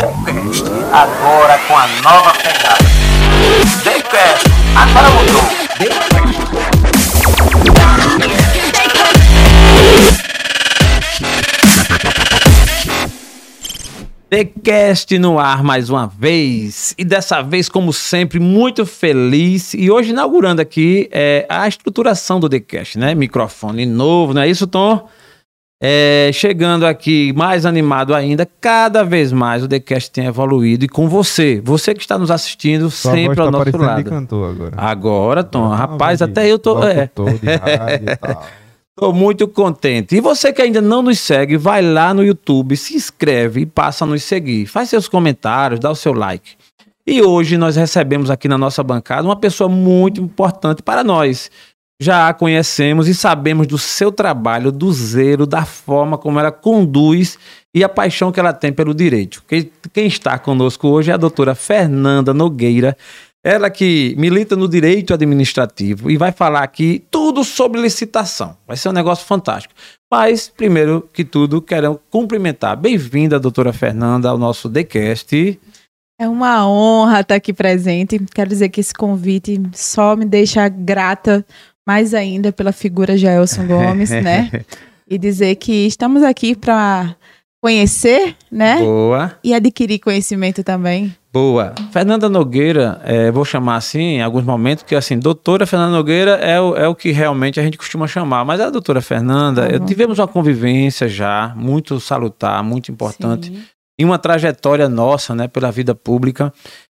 Decast, agora com a nova pegada. Decast, agora mudou. TheCast no ar mais uma vez. E dessa vez, como sempre, muito feliz. E hoje inaugurando aqui é, a estruturação do TheCast, né? Microfone novo, não é isso, Tom? É, chegando aqui mais animado ainda, cada vez mais o TheCast tem evoluído. E com você, você que está nos assistindo Sua sempre ao tá nosso lado. de cantor agora. Agora, Tom, Ah, rapaz, até eu tô. É. Tô muito contente. E você que ainda não nos segue, vai lá no YouTube, se inscreve e passa a nos seguir. Faz seus comentários, dá o seu like. E hoje nós recebemos aqui na nossa bancada uma pessoa muito importante para nós. Já a conhecemos e sabemos do seu trabalho, do zelo, da forma como ela conduz e a paixão que ela tem pelo direito. Quem, está conosco hoje é a doutora Fernanda Nogueira, ela que milita no direito administrativo e vai falar aqui tudo sobre licitação. Vai ser um negócio fantástico. Mas, primeiro que tudo, quero cumprimentar. Bem-vinda, doutora Fernanda, ao nosso TheCast. É uma honra estar aqui presente. Quero dizer que esse convite só me deixa grata mais ainda pela figura Jaelson Gomes, né? E dizer que estamos aqui para conhecer, né? Boa, E adquirir conhecimento também. boa. Fernanda Nogueira, é, vou chamar assim em alguns momentos, porque assim, doutora Fernanda Nogueira é o, é o que realmente a gente costuma chamar. Mas a doutora Fernanda, Uhum. tivemos uma convivência já muito salutar, muito importante. Sim. e uma trajetória nossa, né, pela vida pública.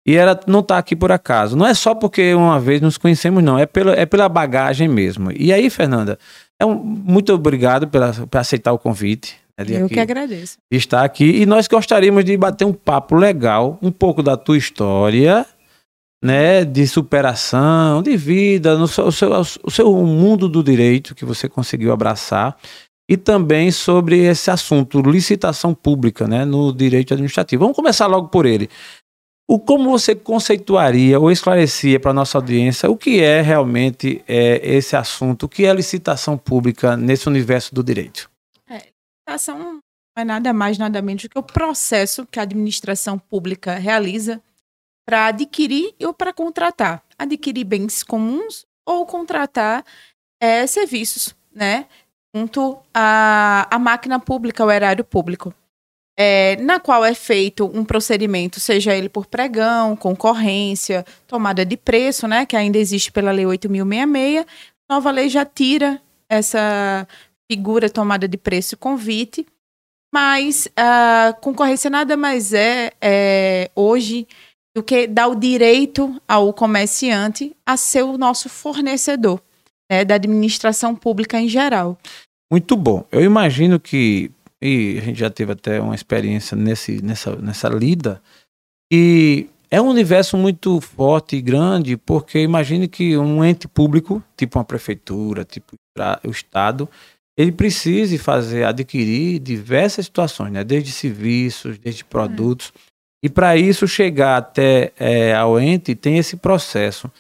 E ela não está aqui por acaso. Não é só porque uma vez nos conhecemos, não. É pela, é pela bagagem mesmo. E aí, Fernanda, é um, muito obrigado pela, por aceitar o convite. né, Eu aqui- que agradeço. de estar aqui. E nós gostaríamos de bater um papo legal, um pouco da tua história, né, de superação, de vida, no seu, o, seu, o seu mundo do direito que você conseguiu abraçar. E também sobre esse assunto, licitação pública, né, no direito administrativo. Vamos começar logo por ele. O como você conceituaria ou esclarecia para a nossa audiência o que é realmente é, esse assunto, o que é licitação pública nesse universo do direito? Licitação não é nada mais, nada menos do que o processo que a administração pública realiza para adquirir ou para contratar. Adquirir bens comuns ou contratar eh, serviços, né? Junto à máquina pública, ao erário público. Eh, na qual é feito um procedimento, seja ele por pregão, concorrência, tomada de preço, né? Que ainda existe pela Lei 8.066. Nova lei já tira essa figura tomada de preço e convite, mas a concorrência nada mais é, é, hoje do que dar o direito ao comerciante a ser o nosso fornecedor né, da administração pública em geral. Muito bom. Eu imagino que, e a gente já teve até uma experiência nesse, nessa, nessa lida, que é um universo muito forte e grande, porque imagine que um ente público, tipo uma prefeitura, tipo o Estado, ele precise fazer, adquirir diversas situações, né? desde serviços, desde produtos. E para isso chegar até é, ao ente, tem esse processo.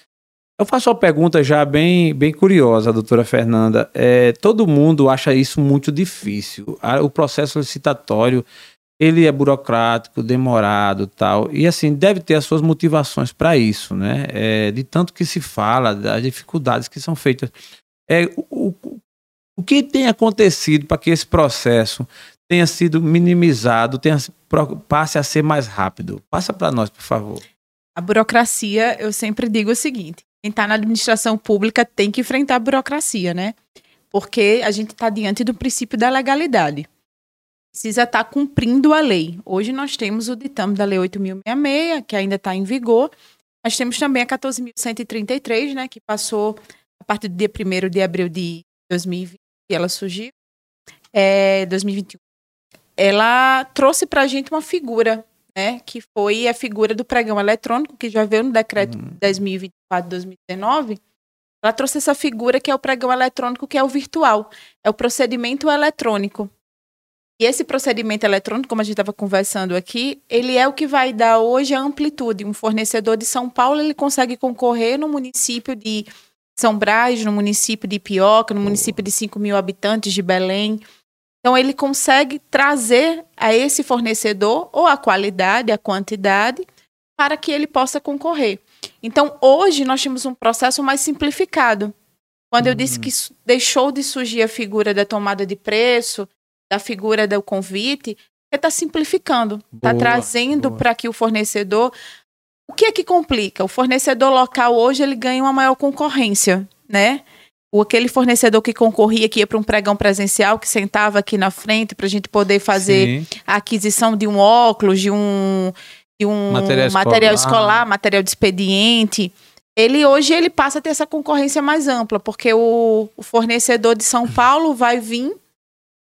Eu faço uma pergunta já bem, bem curiosa, doutora Fernanda. É, todo mundo acha isso muito difícil. O processo licitatório, ele é burocrático, demorado tal. E assim, deve ter as suas motivações para isso, né? É, de tanto que se fala, das dificuldades que são feitas. É, o, o, o que tem acontecido para que esse processo tenha sido minimizado, tenha, passe a ser mais rápido? Passa para nós, por favor. A burocracia, eu sempre digo o seguinte: quem está na administração pública tem que enfrentar a burocracia, né? Porque a gente está diante do princípio da legalidade. Precisa estar cumprindo a lei. Hoje nós temos o ditame da Lei 8.066, que ainda está em vigor. Nós temos também a 14.133, né? Que passou a partir do dia 1 de abril de 2020, que ela surgiu, é, 2021. Ela trouxe para a gente uma figura né, que foi a figura do pregão eletrônico, que já veio no decreto Uhum. 10.024-2019. Ela trouxe essa figura que é o pregão eletrônico, que é o virtual, é o procedimento eletrônico. E esse procedimento eletrônico, como a gente estava conversando aqui, ele é o que vai dar hoje a amplitude. Um fornecedor de São Paulo, ele consegue concorrer no município de São Brás, no município de Pioca, no município de 5 mil habitantes de Belém. Então, ele consegue trazer a esse fornecedor ou a qualidade, a quantidade, para que ele possa concorrer. Então, hoje, nós temos um processo mais simplificado. Quando eu disse que deixou de surgir a figura da tomada de preço, da figura do convite, está simplificando, está trazendo para que o fornecedor. O que é que complica? O fornecedor local hoje ele ganha uma maior concorrência, né? O aquele fornecedor que concorria, que ia para um pregão presencial, que sentava aqui na frente para a gente poder fazer Sim. a aquisição de um óculos, de um, de um Material material, escolar. escolar, material de expediente. Ele hoje ele passa a ter essa concorrência mais ampla, porque o, o fornecedor de São Paulo vai vir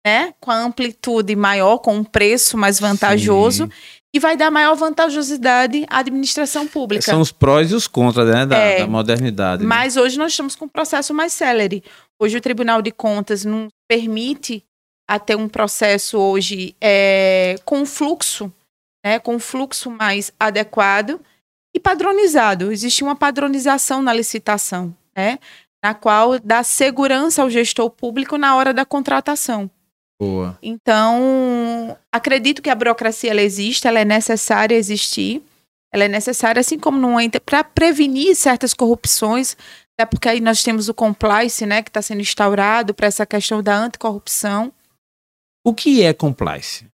né, com a amplitude maior, com um preço mais vantajoso Sim. E vai dar maior vantajosidade à administração pública. São os prós e os contras, né? Da, É. da modernidade. né? Mas hoje nós estamos com um processo mais célere. Hoje o Tribunal de Contas não permite até um processo hoje é, com fluxo, né, com fluxo mais adequado e padronizado. Existe uma padronização na licitação, né, na qual dá segurança ao gestor público na hora da contratação. Boa. Então, acredito que a burocracia ela existe, ela é necessária existir. Ela é necessária, assim como não entra, para prevenir certas corrupções, até porque aí nós temos o compliance, né, que está sendo instaurado para essa questão da anticorrupção. O que é compliance?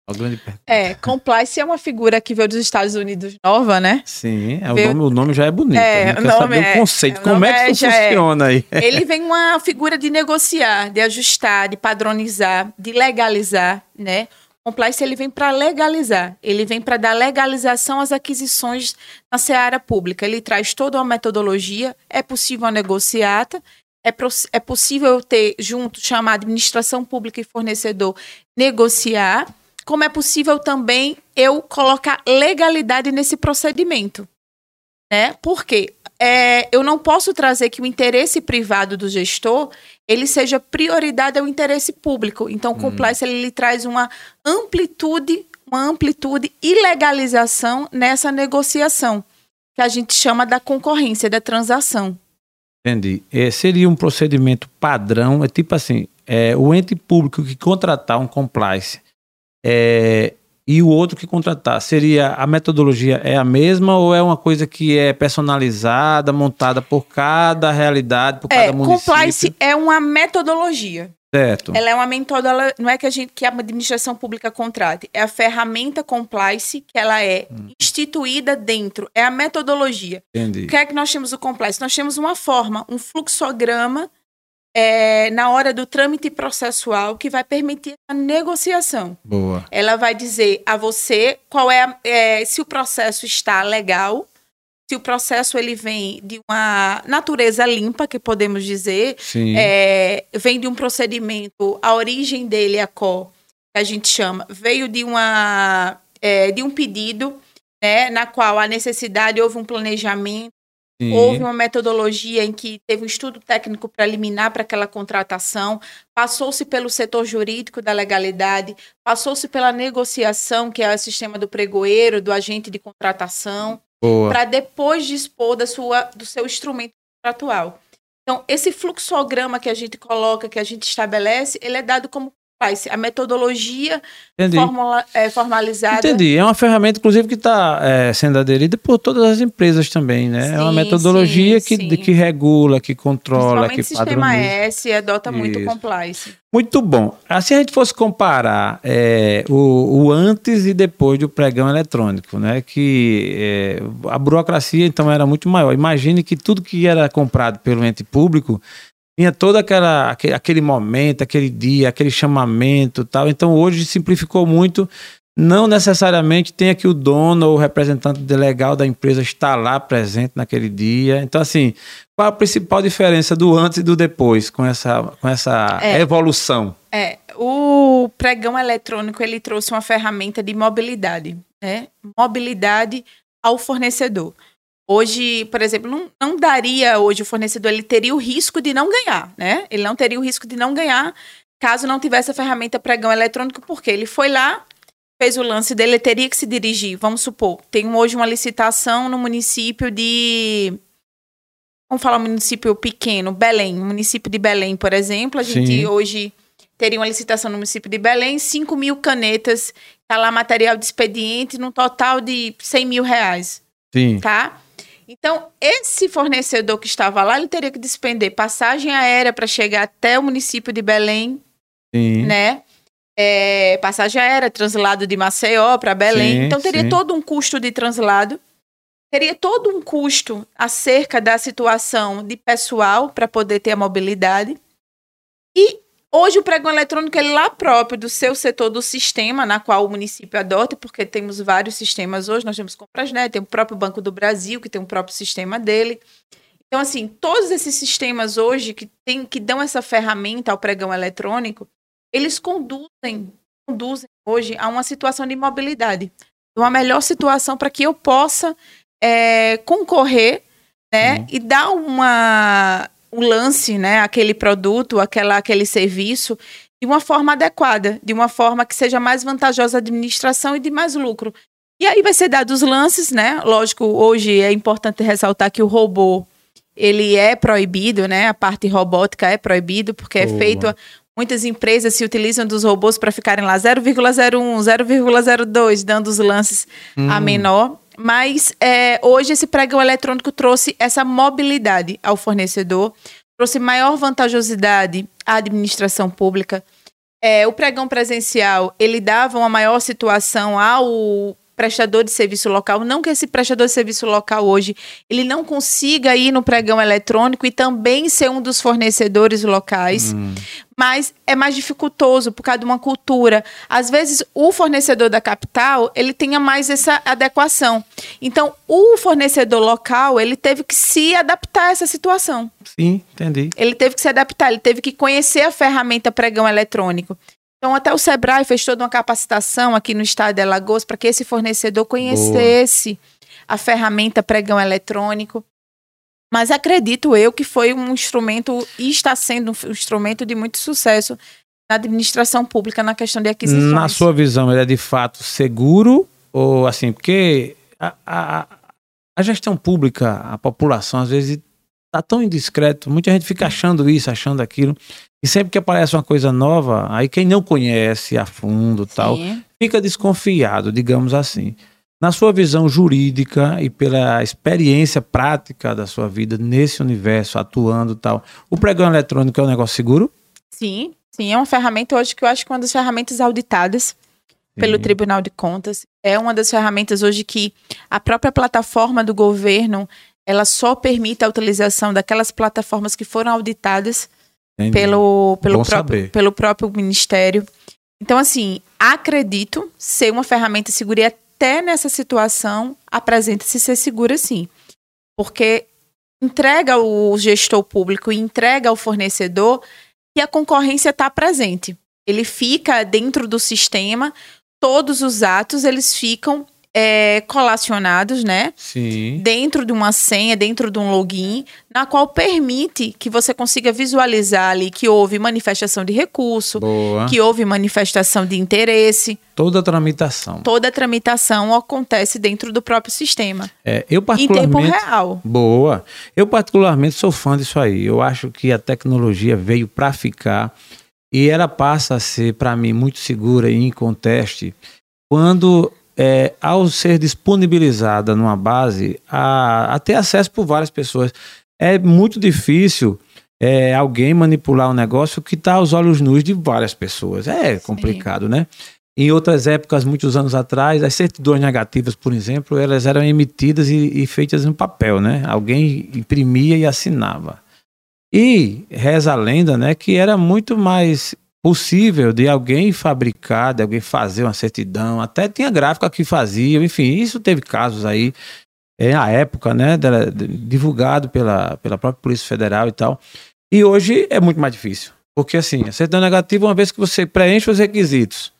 É, compliance é uma figura que veio dos Estados Unidos nova, né? Sim, é, o, Veio- nome, o nome já é bonito. É, né? o saber é- o conceito. o Como é que é- isso é. funciona aí? Ele vem uma figura de negociar, de ajustar, de padronizar, de legalizar, né? Compliance ele vem para legalizar, ele vem para dar legalização às aquisições na seara pública. Ele traz toda uma metodologia, é possível a negociata, é, é possível eu ter junto, chamar administração pública e fornecedor, negociar, como é possível também eu colocar legalidade nesse procedimento. Né? Por quê? É, eu não posso trazer que o interesse privado do gestor ele seja prioridade ao interesse público. Então, o compliance ele, lhe traz uma amplitude, uma amplitude e legalização nessa negociação, que a gente chama da concorrência, da transação. Entendi. É, seria um procedimento padrão, é tipo assim, é, o ente público que contratar um compliance é, e o outro que contratar, seria a metodologia é a mesma ou é uma coisa que é personalizada, montada por cada realidade, por É, cada município? compliance é uma metodologia. Certo. Ela é uma metodologia, não é que a gente que a administração pública contrate, é a ferramenta compliance que ela é instituída dentro, é a metodologia. Entendi. O que é que nós temos o compliance? Nós temos uma forma, um fluxograma é, na hora do trâmite processual que vai permitir a negociação. Boa. Ela vai dizer a você qual é, é, se o processo está legal, se o processo ele vem de uma natureza limpa, que podemos dizer, é, vem de um procedimento, a origem dele, a CO, que a gente chama, veio de, uma, é, de um pedido, né, na qual a necessidade, houve um planejamento, sim. houve uma metodologia em que teve um estudo técnico preliminar para aquela contratação, passou-se pelo setor jurídico da legalidade, passou-se pela negociação, que é o sistema do pregoeiro, do agente de contratação. Para depois dispor da sua, do seu instrumento contratual. Então, esse fluxograma que a gente coloca, que a gente estabelece, ele é dado como faz a metodologia formula- é, formalizada. Entendi. É uma ferramenta, inclusive, que está sendo aderida por todas as empresas também, né? é uma Sim, metodologia sim, que, sim. que regula, que controla, Principalmente que o sistema padroniza. S adota muito Isso. compliance. Muito bom. Se a gente fosse comparar é, o, o antes e depois do pregão eletrônico, né? Que é, a burocracia então era muito maior. Imagine que tudo que era comprado pelo ente público tinha todo aquela, aquele, aquele momento, aquele dia, aquele chamamento tal. Então hoje simplificou muito. Não necessariamente tem que o dono ou o representante legal da empresa estar lá presente naquele dia. Então, assim, qual a principal diferença do antes e do depois com essa, com essa É. evolução? É, o pregão eletrônico ele trouxe uma ferramenta de mobilidade, né? Mobilidade ao fornecedor. Hoje, por exemplo, não, não daria hoje o fornecedor, ele teria o risco de não ganhar, né? Ele não teria o risco de não ganhar caso não tivesse a ferramenta pregão eletrônico, porque ele foi lá, fez o lance dele, ele teria que se dirigir. Vamos supor, tem hoje uma licitação no município de. Vamos falar um município pequeno, Belém, município de Belém, por exemplo. A gente Sim. hoje teria uma licitação no município de Belém, 5 mil canetas, tá lá material de expediente, num total de 100 mil reais, Sim. tá? Então, esse fornecedor que estava lá, ele teria que despender passagem aérea para chegar até o município de Belém, Sim. né? É, passagem aérea, translado de Maceió para Belém. Sim, então teria sim. todo um custo de translado. Teria todo um custo acerca da situação de pessoal para poder ter a mobilidade. E hoje o pregão eletrônico ele lá próprio do seu setor do sistema, na qual o município adota, porque temos vários sistemas hoje, nós temos Comprasnet, tem o próprio Banco do Brasil, que tem um próprio sistema dele. Então, assim, todos esses sistemas hoje que, tem, que dão essa ferramenta ao pregão eletrônico, eles conduzem, conduzem hoje a uma situação de mobilidade, uma melhor situação para que eu possa é, concorrer, né, Uhum. e dar uma um lance, né, aquele produto, aquela, aquele serviço de uma forma adequada, de uma forma que seja mais vantajosa à administração e de mais lucro. E aí vai ser dado os lances, né? Lógico, hoje é importante ressaltar que o robô ele é proibido, né? A parte robótica é proibido porque é Boa. feito muitas empresas se utilizam dos robôs para ficarem lá 0,01, 0,02, dando os lances a Hum. menor. Mas é, hoje esse pregão eletrônico trouxe essa mobilidade ao fornecedor, trouxe maior vantajosidade à administração pública. É, o pregão presencial ele dava uma maior situação ao prestador de serviço local, não que esse prestador de serviço local hoje ele não consiga ir no pregão eletrônico e também ser um dos fornecedores locais, Hum. mas é mais dificultoso por causa de uma cultura. Às vezes, o fornecedor da capital, ele tenha mais essa adequação. Então, o fornecedor local, ele teve que se adaptar a essa situação. Sim, entendi. Ele teve que se adaptar, ele teve que conhecer a ferramenta pregão eletrônico. Então, até o Sebrae fez toda uma capacitação aqui no estado de Alagoas para que esse fornecedor conhecesse a ferramenta pregão eletrônico. Mas acredito eu que foi um instrumento e está sendo um instrumento de muito sucesso na administração pública na questão de aquisições. Na sua visão, ele é de fato seguro? Ou assim, porque a, a, a gestão pública, a população, às vezes, tá tão indiscreto, muita gente fica achando isso, achando aquilo. E sempre que aparece uma coisa nova, aí quem não conhece a fundo tal, Sim. fica desconfiado, digamos assim. Na sua visão jurídica e pela experiência prática da sua vida nesse universo, atuando tal, o pregão eletrônico é um negócio seguro? Sim, sim, é uma ferramenta hoje que eu acho que é uma das ferramentas auditadas pelo Sim. Tribunal de Contas. É uma das ferramentas hoje que a própria plataforma do governo ela só permite a utilização daquelas plataformas que foram auditadas Entendi. pelo, pelo, próprio, pelo próprio Ministério. Então, assim, acredito ser uma ferramenta segura e até nessa situação apresenta-se ser segura sim. Porque entrega ao gestor público e entrega ao fornecedor que a concorrência está presente. Ele fica dentro do sistema, todos os atos eles ficam é, colacionados, né? Sim. dentro de uma senha, dentro de um login, na qual permite que você consiga visualizar ali que houve manifestação de recurso, Boa. que houve manifestação de interesse. Toda a tramitação. Toda a tramitação acontece dentro do próprio sistema, É, eu em tempo particularmente. real. Boa. Eu particularmente sou fã disso aí. Eu acho que a tecnologia veio para ficar e ela passa a ser para mim muito segura e inconteste quando é, ao ser disponibilizada numa base a, a ter acesso por várias pessoas. É muito difícil é, alguém manipular um negócio que está aos olhos nus de várias pessoas. É complicado, né? Em outras épocas, muitos anos atrás, as certidões negativas, por exemplo, elas eram emitidas e, e feitas no papel, né? Alguém imprimia e assinava. E reza a lenda, né, que era muito mais possível de alguém fabricar, de alguém fazer uma certidão, até tinha gráfica que fazia, enfim, isso teve casos aí é, na época, né, divulgado pela, pela própria Polícia Federal e tal. E hoje é muito mais difícil, porque assim, a certidão negativa, uma vez que você preenche os requisitos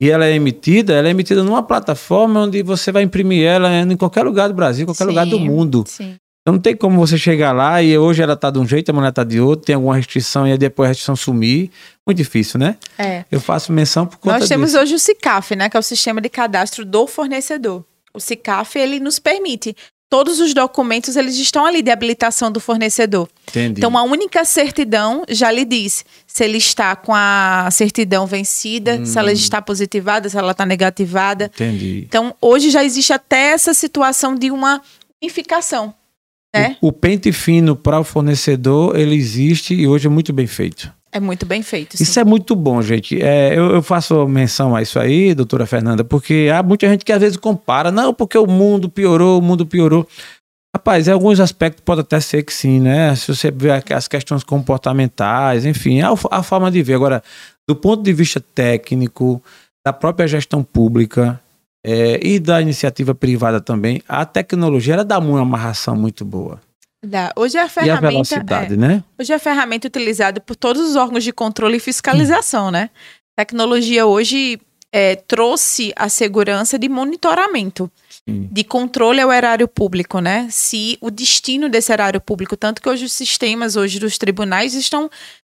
e ela é emitida, ela é emitida numa plataforma onde você vai imprimir ela em qualquer lugar do Brasil, qualquer lugar do Sim. mundo. Sim. Então não tem como você chegar lá e hoje ela tá de um jeito, amanhã tá de outro, tem alguma restrição e aí depois a restrição sumir. Muito difícil, né? É. Eu faço menção por conta Nós temos disso. hoje o SICAF, né, que é o Sistema de Cadastro do Fornecedor. O SICAF, ele nos permite todos os documentos eles estão ali de habilitação do fornecedor. Entendi. Então, uma única certidão já lhe diz se ele está com a certidão vencida, se Hum. ela está positivada, se ela está negativada. Entendi. Então, hoje já existe até essa situação de uma unificação. Né? O, o pente fino para o fornecedor, ele existe e hoje é muito bem feito. É muito bem feito. sim. Isso é muito bom, gente. É, eu, eu faço menção a isso aí, doutora Fernanda, porque há muita gente que às vezes compara, não, porque o mundo piorou, o mundo piorou. Rapaz, em alguns aspectos pode até ser que sim, né? Se você vê aqui as questões comportamentais, enfim, a, a forma de ver. Agora, do ponto de vista técnico, da própria gestão pública é, e da iniciativa privada também, a tecnologia ela dá uma amarração muito boa. Dá. Hoje é a E a ferramenta. velocidade, é, né? hoje é a ferramenta utilizada por todos os órgãos de controle e fiscalização, né? Tecnologia hoje é, trouxe a segurança de monitoramento, de controle ao erário público, né? Se o destino desse erário público, tanto que hoje os sistemas hoje dos tribunais estão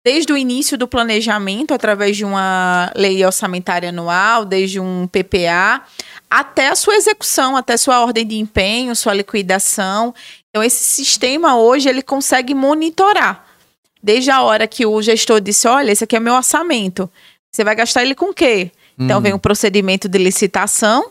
desde o início do planejamento, através de uma lei orçamentária anual, desde um PPA, até a sua execução, até sua ordem de empenho, sua liquidação. Então, esse sistema hoje ele consegue monitorar. Desde a hora que o gestor disse: olha, esse aqui é meu orçamento. Você vai gastar ele com o quê? Então, Hum. vem o procedimento de licitação,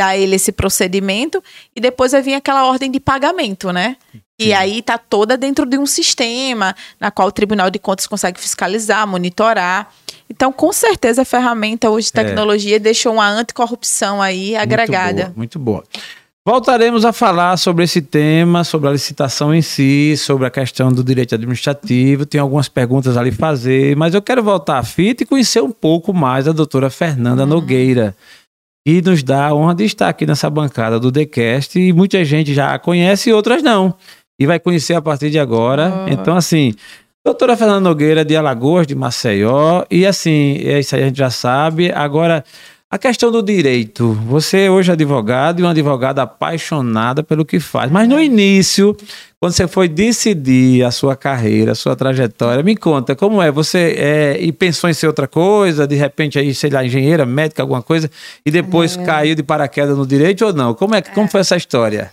dá ele esse procedimento, e depois vai vir aquela ordem de pagamento, né? E Sim. aí tá toda dentro de um sistema na qual o Tribunal de Contas consegue fiscalizar, monitorar. Então, com certeza, a ferramenta hoje de É. tecnologia deixou uma anticorrupção aí agregada. Muito boa. Muito boa. Voltaremos a falar sobre esse tema, sobre a licitação em si, sobre a questão do direito administrativo. Tem algumas perguntas ali fazer, mas eu quero voltar à fita e conhecer um pouco mais a doutora Fernanda Nogueira, que nos dá a honra de estar aqui nessa bancada do TheCast e muita gente já a conhece e outras não. E vai conhecer a partir de agora. Ah. Então, assim, doutora Fernanda Nogueira de Alagoas, de Maceió, e assim, é isso aí a gente já sabe. Agora, a questão do direito. Você hoje é advogado e uma advogada apaixonada pelo que faz. Mas no início, quando você foi decidir a sua carreira, a sua trajetória, me conta como é. Você é, e pensou em ser outra coisa, de repente aí, sei lá, engenheira, médica, alguma coisa, e depois caiu de paraquedas no direito ou não? Como é que como foi essa história?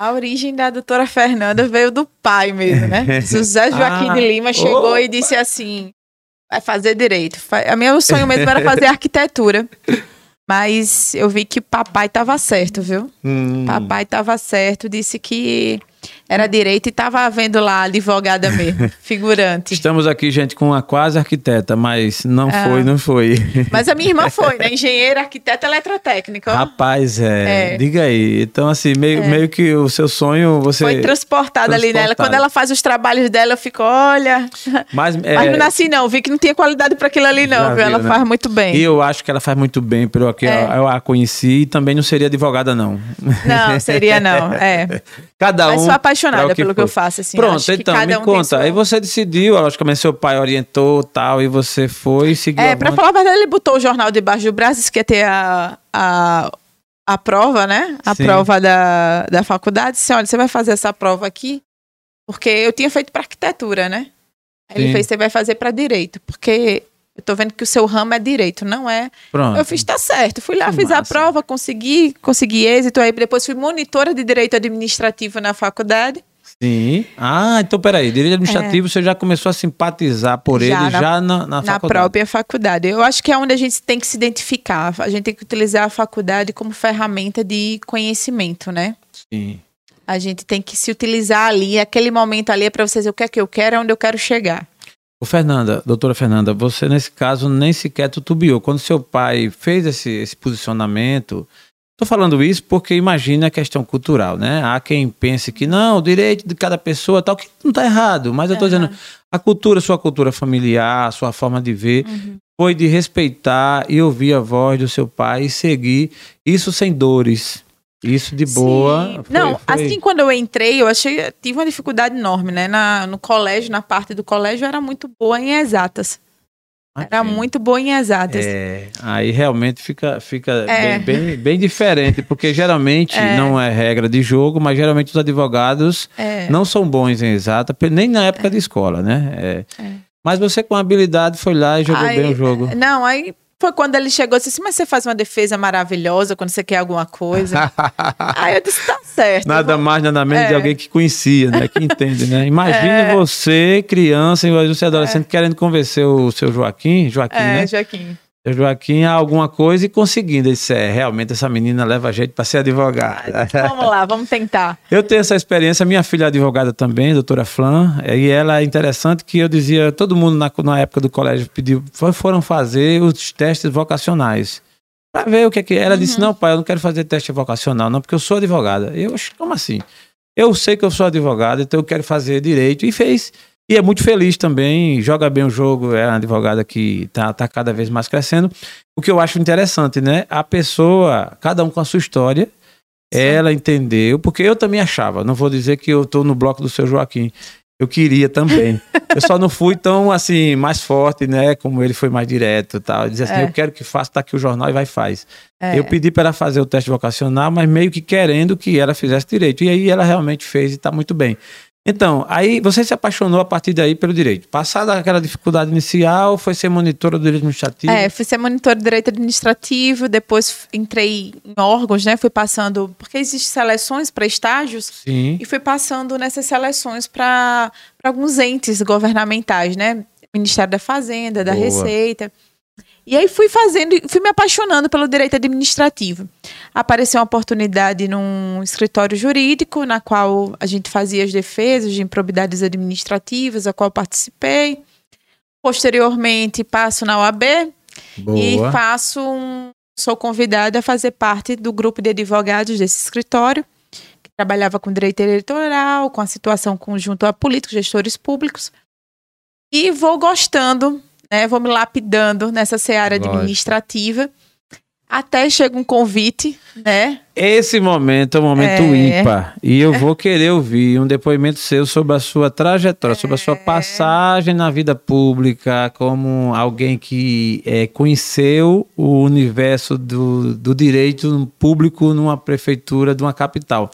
A origem da doutora Fernanda veio do pai mesmo, né? José Joaquim Ah, de Lima chegou opa. e disse assim: vai fazer direito. A meu sonho mesmo era fazer arquitetura. Mas eu vi que papai estava certo, viu? Hum, Papai estava certo, disse que era direito e estava vendo lá a advogada mesmo, figurante. Estamos aqui, gente, com uma quase arquiteta, mas não Ah. foi, não foi. Mas a minha irmã foi, né? Engenheira, arquiteta, eletrotécnica. Rapaz, é, É. Diga aí. Então, assim, meio, meio que o seu sonho, você. Foi transportada ali nela. Quando ela faz os trabalhos dela, eu fico, olha. Mas, é, Mas não nasci, não. Vi que não tinha qualidade para aquilo ali, não. Viu? Ela né? faz muito bem. E eu acho que ela faz muito bem, pelo que É. eu, a conheci, e também não seria advogada, não. Não, seria não. É. Cada um. Mas sou apaixonada pra pelo que eu faço, assim. Pronto, acho então, me um conta. Aí você decidiu, logicamente, seu pai orientou tal, e você foi e seguiu. É, pra falar a verdade, ele botou o jornal debaixo do braço, disse que ia ter a, a, a prova, né? A Sim. prova da, da faculdade. Disse, olha, você vai fazer essa prova aqui, porque eu tinha feito para arquitetura, né? Aí ele fez, você vai fazer para direito, porque eu tô vendo que o seu ramo é direito, não é? Pronto. Eu fiz, tá certo. Fui lá, Que fiz a massa. prova, consegui, consegui êxito. Aí depois fui monitora de direito administrativo na faculdade. Sim. Ah, então peraí. Direito administrativo, você já começou a simpatizar por É. Já ele na- já na, na, na faculdade. própria faculdade. Eu acho que é onde a gente tem que se identificar. A gente tem que utilizar a faculdade como ferramenta de conhecimento, né? Sim. A gente tem que se utilizar ali, aquele momento ali é para você dizer o que é que eu quero, é onde eu quero chegar. Ô, Fernanda, doutora Fernanda, você nesse caso nem sequer tutubiou. Quando seu pai fez esse, esse posicionamento, estou falando isso porque imagina a questão cultural, né? Há quem pense que não, o direito de cada pessoa tal, que não está errado, mas eu estou Aham. dizendo, a cultura, sua cultura familiar, sua forma de ver, Uhum. foi de respeitar e ouvir a voz do seu pai e seguir isso sem dores. Isso de boa. Foi- Não, foi- assim quando eu entrei, eu achei, tive uma dificuldade enorme, né? Na, no colégio, na parte do colégio, eu era muito boa em exatas. Era muito boa em exatas. É, aí realmente fica, fica É. bem, bem, bem diferente, porque geralmente É. não é regra de jogo, mas geralmente os advogados É. não são bons em exata, nem na época de escola, né? É. É. Mas você com habilidade foi lá e jogou Aí- bem o jogo. Não, aí foi quando ele chegou e disse assim, mas você faz uma defesa maravilhosa quando você quer alguma coisa. Aí eu disse, tá certo. Nada vou... mais, nada menos É. de alguém que conhecia, né? Que entende, né? Imagine É. você, criança, e você adolescente, querendo convencer o seu Joaquim, Joaquim, É, né? Joaquim. Seu Joaquim alguma coisa e conseguindo. Ele disse, é, realmente essa menina leva jeito para ser advogada. Vamos lá, vamos tentar. Eu tenho essa experiência, minha filha é advogada também, doutora Flan, e ela é interessante que eu dizia, todo mundo na, na época do colégio pediu, foram fazer os testes vocacionais. Pra ver o que é que. Ela disse: Não, pai, eu não quero fazer teste vocacional, não, porque eu sou advogada. Eu, "Oxe, como assim? Eu sei que eu sou advogada, então eu quero fazer direito. E fez. E é muito feliz também, joga bem o jogo, é uma advogada que tá, tá cada vez mais crescendo. O que eu acho interessante, né? A pessoa, cada um com a sua história, ela entendeu, porque eu também achava, não vou dizer que eu tô no bloco do seu Joaquim. Eu queria também. eu só não fui tão assim, mais forte, né? Como ele foi mais direto e tal. Dizia assim: É. eu quero que faça, tá aqui o jornal e vai faz. É. Eu pedi para ela fazer o teste vocacional, mas meio que querendo que ela fizesse direito. E aí ela realmente fez e está muito bem. Então, aí você se apaixonou a partir daí pelo direito. Passada aquela dificuldade inicial, foi ser monitora do direito administrativo. É, fui ser monitor de direito administrativo, depois entrei em órgãos, né? Fui passando, porque existem seleções para estágios, Sim. e fui passando nessas seleções para alguns entes governamentais, né? Ministério da Fazenda, da Boa. Receita. E aí fui fazendo, e fui me apaixonando pelo direito administrativo. Apareceu uma oportunidade num escritório jurídico, na qual a gente fazia as defesas de improbidades administrativas, a qual participei. Posteriormente, passo na OAB, e Boa. faço um. Sou convidada a fazer parte do grupo de advogados desse escritório, que trabalhava com direito eleitoral, com a situação conjunto a políticos, gestores públicos. E vou gostando, né? Vou me lapidando nessa seara Lógico. administrativa. Até chega um convite, né? Esse momento é um momento É. ímpar. E eu vou querer ouvir um depoimento seu sobre a sua trajetória, sobre a sua É. passagem na vida pública, como alguém que é, conheceu o universo do, do direito público numa prefeitura de uma capital.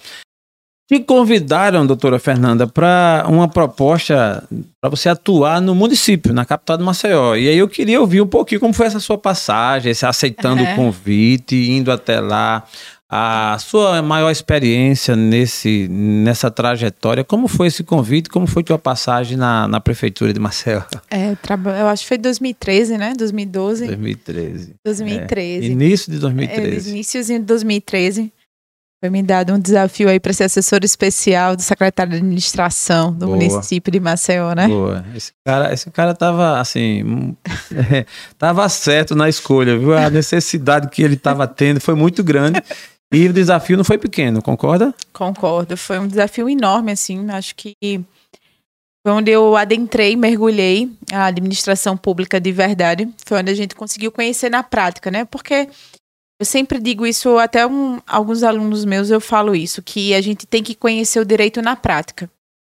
Te convidaram, doutora Fernanda, para uma proposta para você atuar no município, na capital de Maceió. E aí eu queria ouvir um pouquinho como foi essa sua passagem, aceitando É. o convite, indo até lá, a sua maior experiência nesse, nessa trajetória. Como foi esse convite? Como foi tua passagem na, na prefeitura de Maceió? É, eu acho que foi 2013, né? 2012. 2013. 2013. É, início de É, 2013. iníciozinho de 2013. Foi me dado um desafio aí para ser assessor especial do secretário de administração do Boa. município de Maceió, né? Boa. Esse cara, esse cara tava assim, tava certo na escolha, viu? A necessidade que ele tava tendo foi muito grande e o desafio não foi pequeno, concorda? Concordo. Foi um desafio enorme, assim. Acho que foi onde eu adentrei, mergulhei a administração pública de verdade. Foi onde a gente conseguiu conhecer na prática, né? Porque eu sempre digo isso, até um- alguns alunos meus eu falo isso, que a gente tem que conhecer o direito na prática.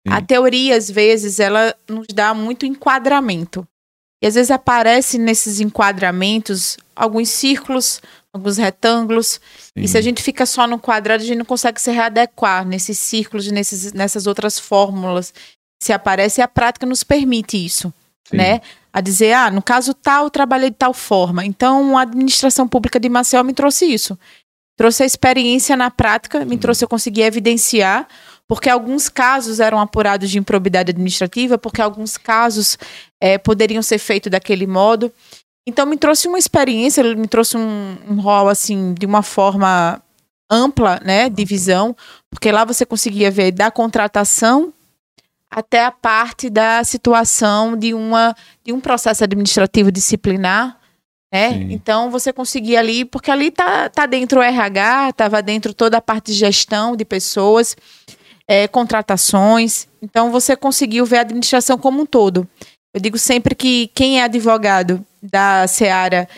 Sim. A teoria, às vezes, ela nos dá muito enquadramento. E às vezes aparece nesses enquadramentos alguns círculos, alguns retângulos, e se a gente fica só no quadrado, a gente não consegue se readequar nesses círculos, nesses, nessas outras fórmulas. Se aparece, a prática nos permite isso, Sim. né? A dizer, ah, no caso tal, eu trabalhei de tal forma. Então, a administração pública de Maceió me trouxe isso. Trouxe a experiência na prática, me trouxe eu conseguir evidenciar, porque alguns casos eram apurados de improbidade administrativa, porque alguns casos eh, poderiam ser feitos daquele modo. Então me trouxe uma experiência, me trouxe um, um rol assim de uma forma ampla, né, de visão, porque lá você conseguia ver da contratação até a parte da situação de uma de um processo administrativo disciplinar, né? Sim. Então você conseguia ali, porque ali tá, tá dentro o RH, estava dentro toda a parte de gestão de pessoas, eh, contratações. Então você conseguiu ver a administração como um todo. Eu digo sempre que quem é advogado da seara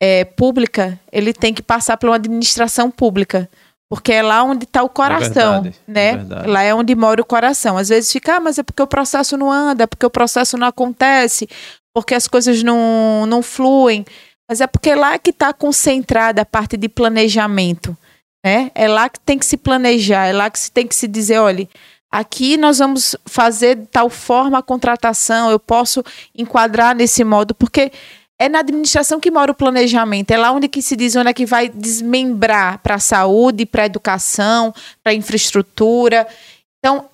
eh, pública, ele tem que passar por uma administração pública. Porque é lá onde está o coração, verdade, é né? verdade. lá é onde mora o coração. Às vezes fica, ah, mas é porque o processo não anda, é porque o processo não acontece, porque as coisas não, não fluem. Mas é porque lá que está concentrada a parte de planejamento. Né? É lá que tem que se planejar, é lá que se tem que se dizer, olha, aqui nós vamos fazer de tal forma a contratação, eu posso enquadrar nesse modo, porque é na administração que mora o planejamento. É lá onde que se diz onde é que vai desmembrar para a saúde, para a educação, para a infraestrutura. Então,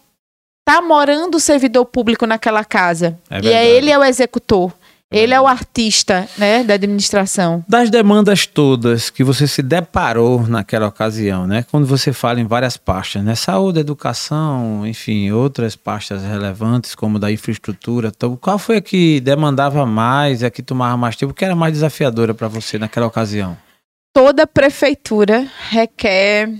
tá morando o servidor público naquela casa. É e é ele é o executor. Ele é o artista, né, da administração. Das demandas todas que você se deparou naquela ocasião, né? Quando você fala em várias pastas, né? Saúde, educação, enfim, outras pastas relevantes, como da infraestrutura. Então, qual foi a que demandava mais, a que tomava mais tempo, que era mais desafiadora para você naquela ocasião? Toda prefeitura requer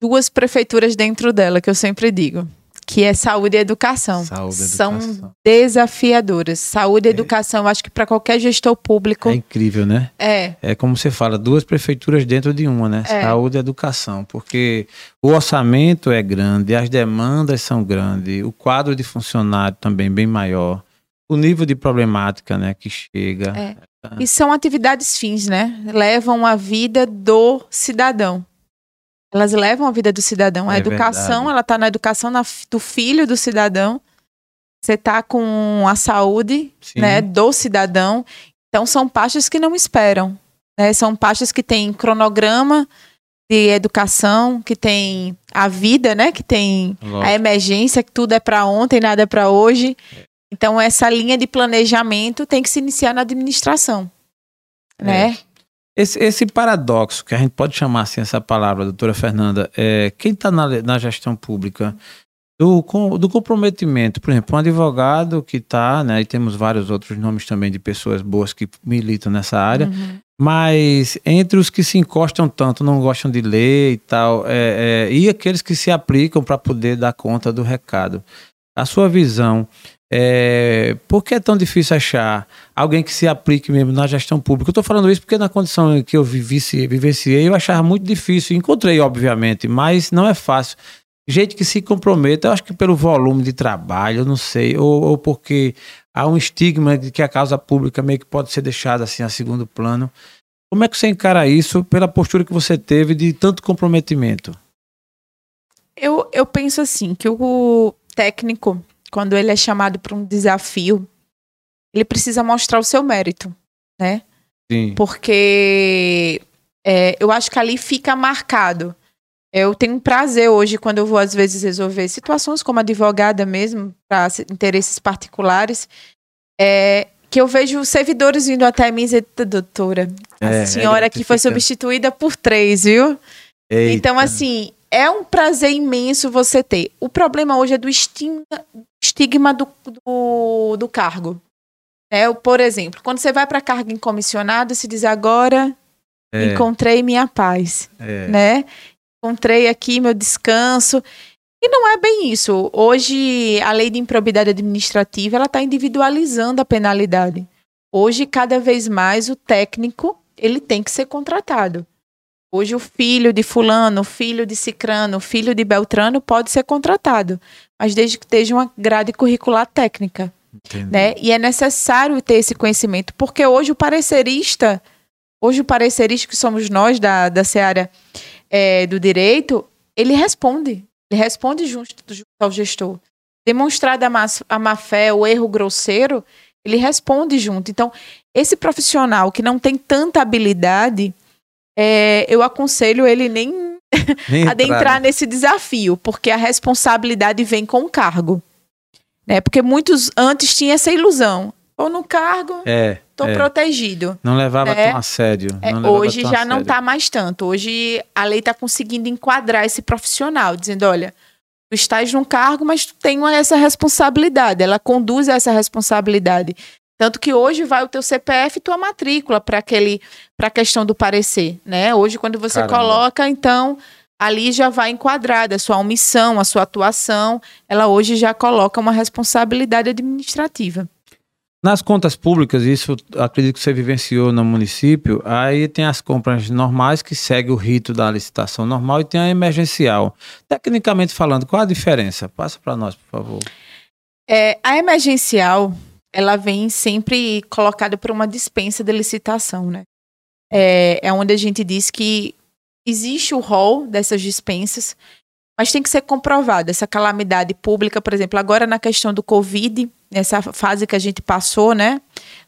duas prefeituras dentro dela, que eu sempre digo, que é saúde e educação. Saúde, São educação. desafiadoras. Saúde e educação, eu acho que para qualquer gestor público É incrível, né? é. É como você fala, duas prefeituras dentro de uma, né? É. Saúde e educação, porque o orçamento é grande, as demandas são grandes, o quadro de funcionário também bem maior, o nível de problemática, né, que chega. É. E são atividades fins, né? Levam a vida do cidadão. Elas levam a vida do cidadão. A É educação, verdade. ela está na educação na- do filho do cidadão. Você está com a saúde, Sim. né, do cidadão. Então são pastas que não esperam, né? São pastas que têm cronograma de educação, que tem a vida, né, que tem a Lógico. emergência, que tudo é para ontem, nada é para hoje. Então, essa linha de planejamento tem que se iniciar na administração. Né? Esse, esse paradoxo, que a gente pode chamar assim essa palavra, doutora Fernanda, é quem está na, na gestão pública, do, do comprometimento, por exemplo, um advogado que está, né, e temos vários outros nomes também de pessoas boas que militam nessa área, Uhum. Mas entre os que se encostam tanto, não gostam de ler e tal, é, é, e aqueles que se aplicam para poder dar conta do recado. A sua visão, é, por que é tão difícil achar alguém que se aplique mesmo na gestão pública? Eu estou falando isso porque na condição que eu vivici, vivenciei, eu achava muito difícil. Encontrei, obviamente, mas não é fácil. Gente que se comprometa, eu acho que pelo volume de trabalho, eu não sei, ou, ou porque há um estigma de que a causa pública meio que pode ser deixada assim a segundo plano. Como é que você encara isso pela postura que você teve de tanto comprometimento? Eu, eu penso assim, que o técnico, quando ele é chamado para um desafio, ele precisa mostrar o seu mérito, né? Sim. Porque é, eu acho que ali fica marcado. Eu tenho um prazer hoje, quando eu vou, às vezes, resolver situações como advogada mesmo, para interesses particulares, é, que eu vejo servidores vindo até mim e dizer, doutora, a é senhora aqui foi substituída por três, viu? Então, Eita. assim, é um prazer imenso você ter. O problema hoje é do estigma, estigma do, do, do cargo. É, por exemplo, quando você vai para cargo em comissionado, se diz agora É, encontrei minha paz, é. né? Encontrei aqui meu descanso. E não é bem isso. Hoje, a lei de improbidade administrativa, ela está individualizando a penalidade. Hoje, cada vez mais, o técnico, ele tem que ser contratado. Hoje, o filho de fulano, o filho de cicrano, o filho de beltrano pode ser contratado. Mas desde que esteja uma grade curricular técnica Entendi. né? E é necessário ter esse conhecimento, porque hoje o parecerista, hoje o parecerista que somos nós da, da seara é, do direito, ele responde, ele responde junto, junto ao gestor. Demonstrada a má, a má fé, o erro grosseiro, ele responde junto. Então, esse profissional que não tem tanta habilidade, é, eu aconselho ele nem Nem adentrar entrar, né? nesse desafio, porque a responsabilidade vem com o cargo. Né? Porque muitos antes tinham essa ilusão. Ou no cargo, É, estou é. protegido. não levava É. tão a sério. É, hoje já não sério. está mais tanto. Hoje a lei está conseguindo enquadrar esse profissional, dizendo: olha, tu estás num cargo, mas tu tem essa responsabilidade. Ela conduz a essa responsabilidade. Tanto que hoje vai o teu CPF e tua matrícula para aquele para a questão do parecer, né? Hoje quando você Caramba. coloca, então ali já vai enquadrada a sua omissão, a sua atuação, ela hoje já coloca uma responsabilidade administrativa. Nas contas públicas, isso acredito que você vivenciou no município, aí tem as compras normais que segue o rito da licitação normal e tem a emergencial. Tecnicamente falando, qual a diferença? Passa para nós, por favor. É, a emergencial, ela vem sempre colocada por uma dispensa de licitação, né? É, é onde a gente diz que existe o rol dessas dispensas mas tem que ser comprovado. Essa calamidade pública, por exemplo, agora na questão do Covid, nessa fase que a gente passou, né,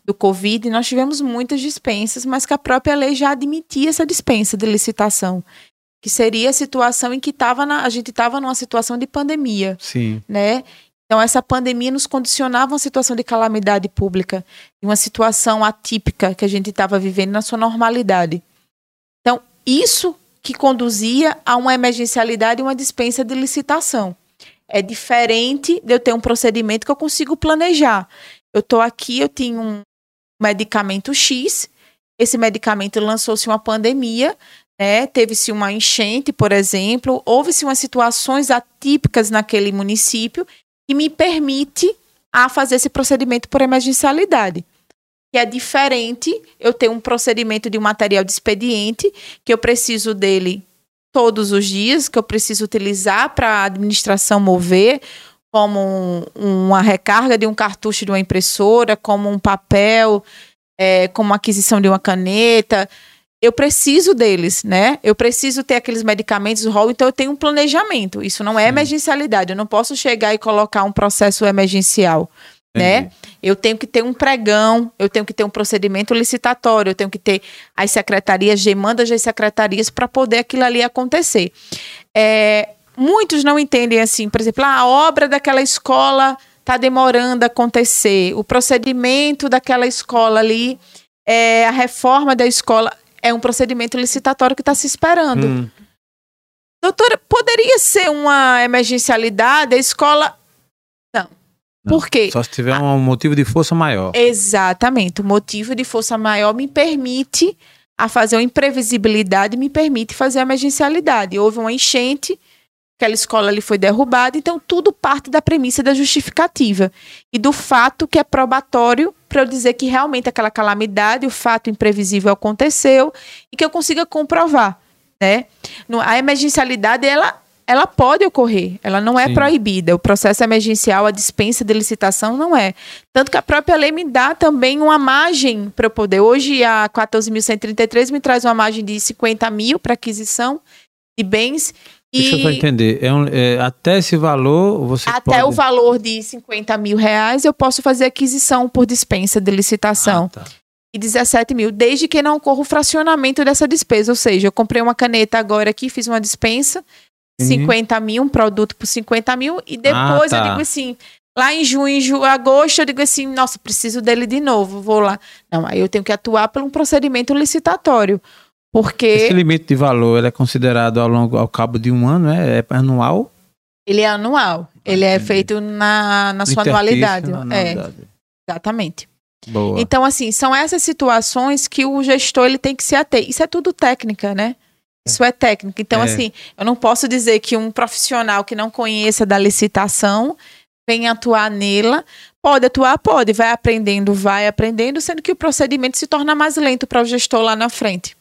do Covid, nós tivemos muitas dispensas, mas que a própria lei já admitia essa dispensa de licitação, que seria a situação em que tava na, a gente estava numa situação de pandemia, Sim. né? Então essa pandemia nos condicionava a uma situação de calamidade pública, uma situação atípica que a gente estava vivendo na sua normalidade. Então isso que conduzia a uma emergencialidade e uma dispensa de licitação. É diferente de eu ter um procedimento que eu consigo planejar. Eu estou aqui, eu tenho um medicamento X, esse medicamento lançou-se uma pandemia, né? teve-se uma enchente, por exemplo, houve-se umas situações atípicas naquele município que me permite a fazer esse procedimento por emergencialidade que é diferente eu ter um procedimento de um material de expediente, que eu preciso dele todos os dias, que eu preciso utilizar para a administração mover, como um, uma recarga de um cartucho de uma impressora, como um papel, é, como aquisição de uma caneta. Eu preciso deles, né? Eu preciso ter aqueles medicamentos rol, então eu tenho um planejamento. Isso não é Sim. emergencialidade. Eu não posso chegar e colocar um processo emergencial né? Eu tenho que ter um pregão, eu tenho que ter um procedimento licitatório, eu tenho que ter as secretarias, demandas das secretarias para poder aquilo ali acontecer. É, muitos não entendem assim, por exemplo, ah, a obra daquela escola está demorando a acontecer, o procedimento daquela escola ali, é, a reforma da escola é um procedimento licitatório que está se esperando. Hum, Doutora, poderia ser uma emergencialidade, a escola. Não. não. Por quê? Só se tiver um motivo de força maior. Exatamente. O motivo de força maior me permite a fazer uma imprevisibilidade, me permite fazer a emergencialidade. Houve uma enchente, aquela escola ali foi derrubada, então tudo parte da premissa da justificativa e do fato que é probatório para eu dizer que realmente aquela calamidade, o fato imprevisível aconteceu e que eu consiga comprovar, né? A emergencialidade ela ela pode ocorrer, ela não é Sim. proibida. O processo emergencial, a dispensa de licitação não é. Tanto que a própria lei me dá também uma margem para eu poder. Hoje, a 14.133 me traz uma margem de 50 mil para aquisição de bens. Deixa eu só E entender. É um- é, até esse valor, você até pode... o valor de 50 mil reais eu posso fazer aquisição por dispensa de licitação. Ah, tá. E 17 mil, desde que não ocorra o fracionamento dessa despesa. Ou seja, eu comprei uma caneta agora aqui, fiz uma dispensa, Sim. 50 mil, um produto por 50 mil, e depois Ah, eu tá. digo assim, lá em junho, ju- agosto, eu digo assim, nossa, preciso dele de novo, vou lá. Não, aí eu tenho que atuar por um procedimento licitatório. Porque Esse limite de valor ele é considerado ao longo, ao cabo de um ano, é, é anual? ele é anual. Ele é Entendi. feito na, na sua anualidade. na É, exatamente. Boa. Então, assim, são essas situações que o gestor ele tem que se ater. Isso é tudo técnica, né? Isso é técnica. Então, É. assim, eu não posso dizer que um profissional que não conheça da licitação venha atuar nela. Pode atuar, pode, vai aprendendo, vai aprendendo, sendo que o procedimento se torna mais lento para o gestor lá na frente.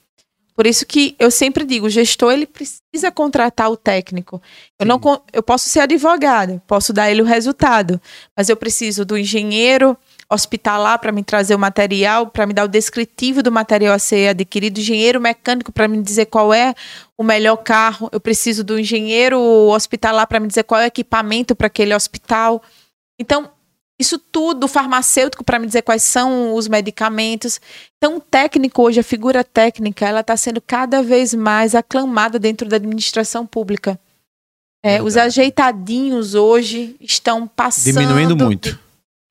Por isso que eu sempre digo, o gestor ele precisa contratar o técnico. Eu não Sim. con- eu posso ser advogada, posso dar ele o resultado, mas eu preciso do engenheiro hospitalar para me trazer o material, para me dar o descritivo do material a ser adquirido, engenheiro mecânico para me dizer qual é o melhor carro, eu preciso do engenheiro hospitalar para me dizer qual é o equipamento para aquele hospital. Então, isso tudo, farmacêutico para me dizer quais são os medicamentos. Então, o técnico hoje, a figura técnica, ela está sendo cada vez mais aclamada dentro da administração pública. É, os ajeitadinhos hoje estão passando. Diminuindo muito.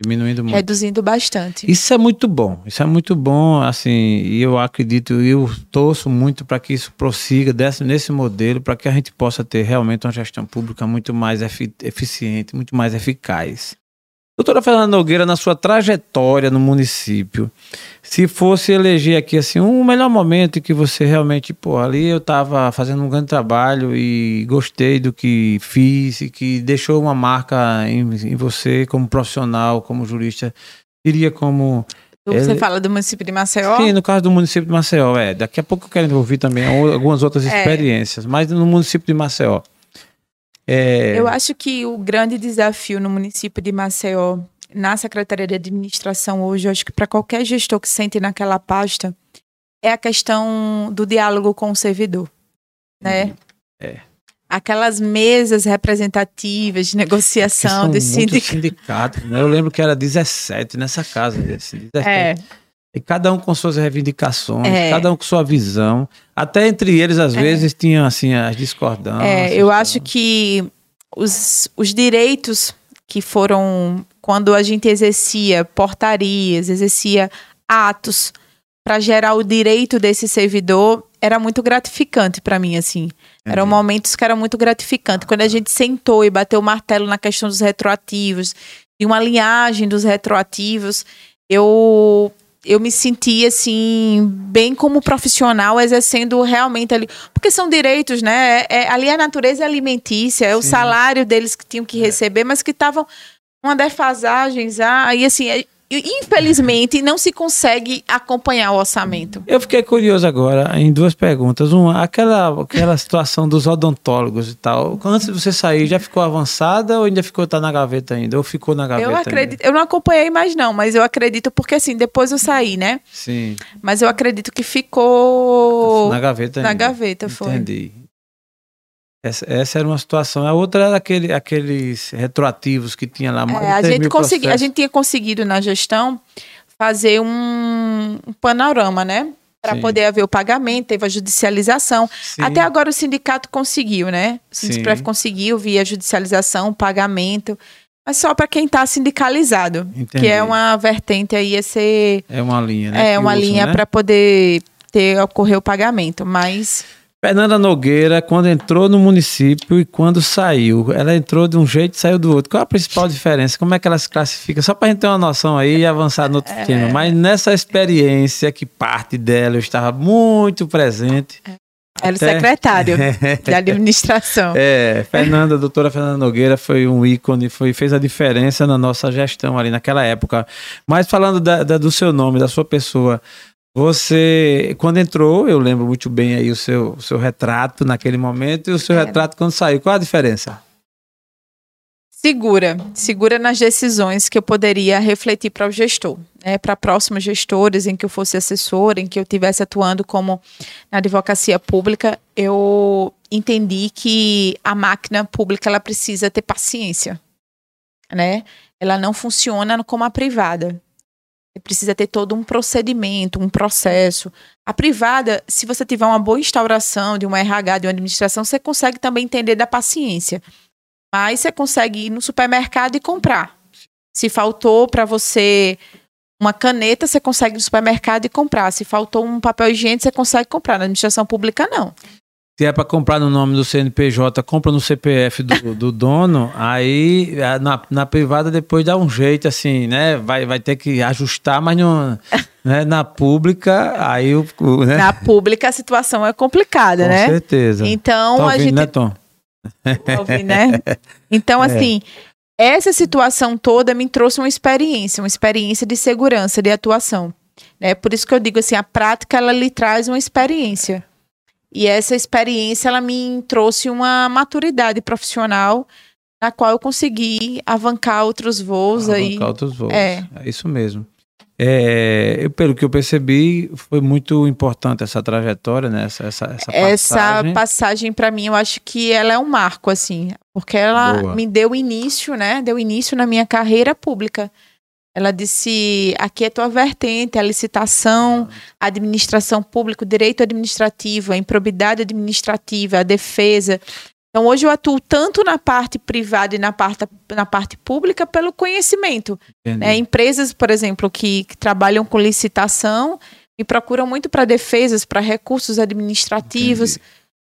Diminuindo muito. Reduzindo bastante. Isso é muito bom. Isso é muito bom, assim, e eu acredito, eu torço muito para que isso prossiga desse, nesse modelo, para que a gente possa ter realmente uma gestão pública muito mais efi- eficiente, muito mais eficaz. Doutora Fernanda Nogueira, na sua trajetória no município, se fosse eleger aqui assim, um melhor momento em que você realmente, pô, ali eu estava fazendo um grande trabalho e gostei do que fiz e que deixou uma marca em, em você como profissional, como jurista, diria como Você ele- fala do município de Maceió? Sim, no caso do município de Maceió, é. Daqui a pouco eu quero ouvir também algumas outras É. experiências, mas no município de Maceió. É, Eu acho que o grande desafio no município de Maceió, na Secretaria de Administração hoje, eu acho que para qualquer gestor que sente naquela pasta, é a questão do diálogo com o servidor, né? É. aquelas mesas representativas de negociação dos muitos sindicatos. sindicatos, né? Eu lembro que era 17 nessa casa. Desse, 17. É, E cada um com suas reivindicações, É. cada um com sua visão. Até entre eles, às vezes, tinham assim as discordâncias. é, eu tal. acho que os, os direitos que foram quando a gente exercia portarias, exercia atos para gerar o direito desse servidor, era muito gratificante para mim, assim. Eram Entendi. momentos que eram muito gratificantes. Quando a gente sentou e bateu o martelo na questão dos retroativos, de uma linhagem dos retroativos, eu eu me senti assim bem como profissional exercendo realmente ali, porque são direitos, né? É, é- ali a natureza alimentícia, é o Sim. salário deles que tinham que receber, mas que estavam uma defasagem já, e assim, é- infelizmente não se consegue acompanhar o orçamento. Eu fiquei curioso agora em duas perguntas. Uma, aquela, aquela situação dos odontólogos e tal. Antes de você sair, já ficou avançada ou ainda ficou tá na gaveta ainda? Ou ficou na gaveta Eu ainda? acredito, eu não acompanhei mais não, mas eu acredito porque assim, depois eu saí, né? Sim. Mas eu acredito que ficou Na gaveta na ainda. gaveta, foi. Entendi. Essa, essa era uma situação. A outra era aquele, aqueles retroativos que tinha lá. É, a 3 gente consegui, a gente tinha conseguido na gestão fazer um, um panorama, né? Para poder haver o pagamento, teve a judicialização. Sim. Até agora o sindicato conseguiu, né? O Sim. Sindicpref conseguiu via judicialização, pagamento, mas só para quem está sindicalizado, Entendi. que é uma vertente aí ser É uma linha, né? é uma linha né? para poder ter ocorrer o pagamento, mas Fernanda Nogueira, quando entrou no município e quando saiu, ela entrou de um jeito e saiu do outro. Qual a principal diferença? Como é que ela se classifica? Só para a gente ter uma noção aí e avançar no outro É. tema. Mas nessa experiência, que parte dela eu estava muito presente. era o Até- secretário de administração. É, Fernanda, a doutora Fernanda Nogueira foi um ícone, foi, fez a diferença na nossa gestão ali naquela época. Mas falando da- da- do seu nome, da sua pessoa, você, quando entrou, eu lembro muito bem aí o seu, o seu retrato naquele momento e o seu É. retrato quando saiu. Qual a diferença? segura, segura nas decisões que eu poderia refletir para o gestor, né, para próximos gestores em que eu fosse assessora, em que eu estivesse atuando como na advocacia pública, eu entendi que a máquina pública ela precisa ter paciência, né? Ela não funciona como a privada. Precisa ter todo um procedimento, um processo. A privada, se você tiver uma boa instauração de uma RH, de uma administração, você consegue também entender da paciência. Mas você consegue ir no supermercado e comprar. Se faltou para você uma caneta, você consegue ir no supermercado e comprar. Se faltou um papel higiênico, você consegue comprar. Na administração pública, não. Se é para comprar no nome do CNPJ, compra no CPF do, do dono, aí a- na, na privada depois dá um jeito assim, né? Vai, vai ter que ajustar, mas no, né? na pública, aí o. né? Na pública, a situação é complicada, Com né? certeza. Então, tá a ouvindo, gente né, Tom? ouve, né? Então, É. assim, essa situação toda me trouxe uma experiência, uma experiência de segurança, de atuação. Né? Por isso que eu digo assim, a prática, ela lhe traz uma experiência. E essa experiência, ela me trouxe uma maturidade profissional na qual eu consegui avancar outros voos aí. Alavancar outros voos. É. É isso mesmo. É, eu, pelo que eu percebi, foi muito importante essa trajetória, né? Essa, essa, essa Essa passagem. passagem, para mim, eu acho que ela é um marco, assim, porque ela Boa. me deu início, né? Deu início na minha carreira pública. Ela disse: aqui é tua vertente, a licitação, a administração pública, o direito administrativo, a improbidade administrativa, a defesa. Então, hoje eu atuo tanto na parte privada e na parte, na parte pública pelo conhecimento. Né? Empresas, por exemplo, que, que trabalham com licitação me procuram muito para defesas, para recursos administrativos,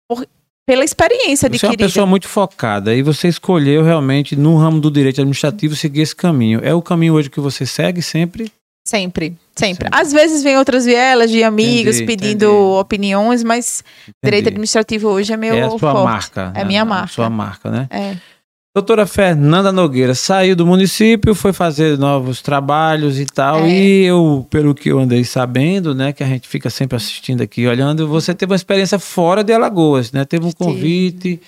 por- pela experiência Você é uma pessoa muito focada e você escolheu realmente no ramo do direito administrativo seguir esse caminho. É o caminho hoje que você segue sempre? Sempre, sempre. Sempre. Às vezes vem outras vielas de amigos Entendi, pedindo entendi. opiniões, mas direito Entendi. administrativo hoje é meu é a sua forte. marca. É né? minha A marca. sua marca, né? É. Doutora Fernanda Nogueira saiu do município, foi fazer novos trabalhos e tal. É. E eu, pelo que eu andei sabendo, né, que a gente fica sempre assistindo aqui, olhando, você teve uma experiência fora de Alagoas, né? Teve um convite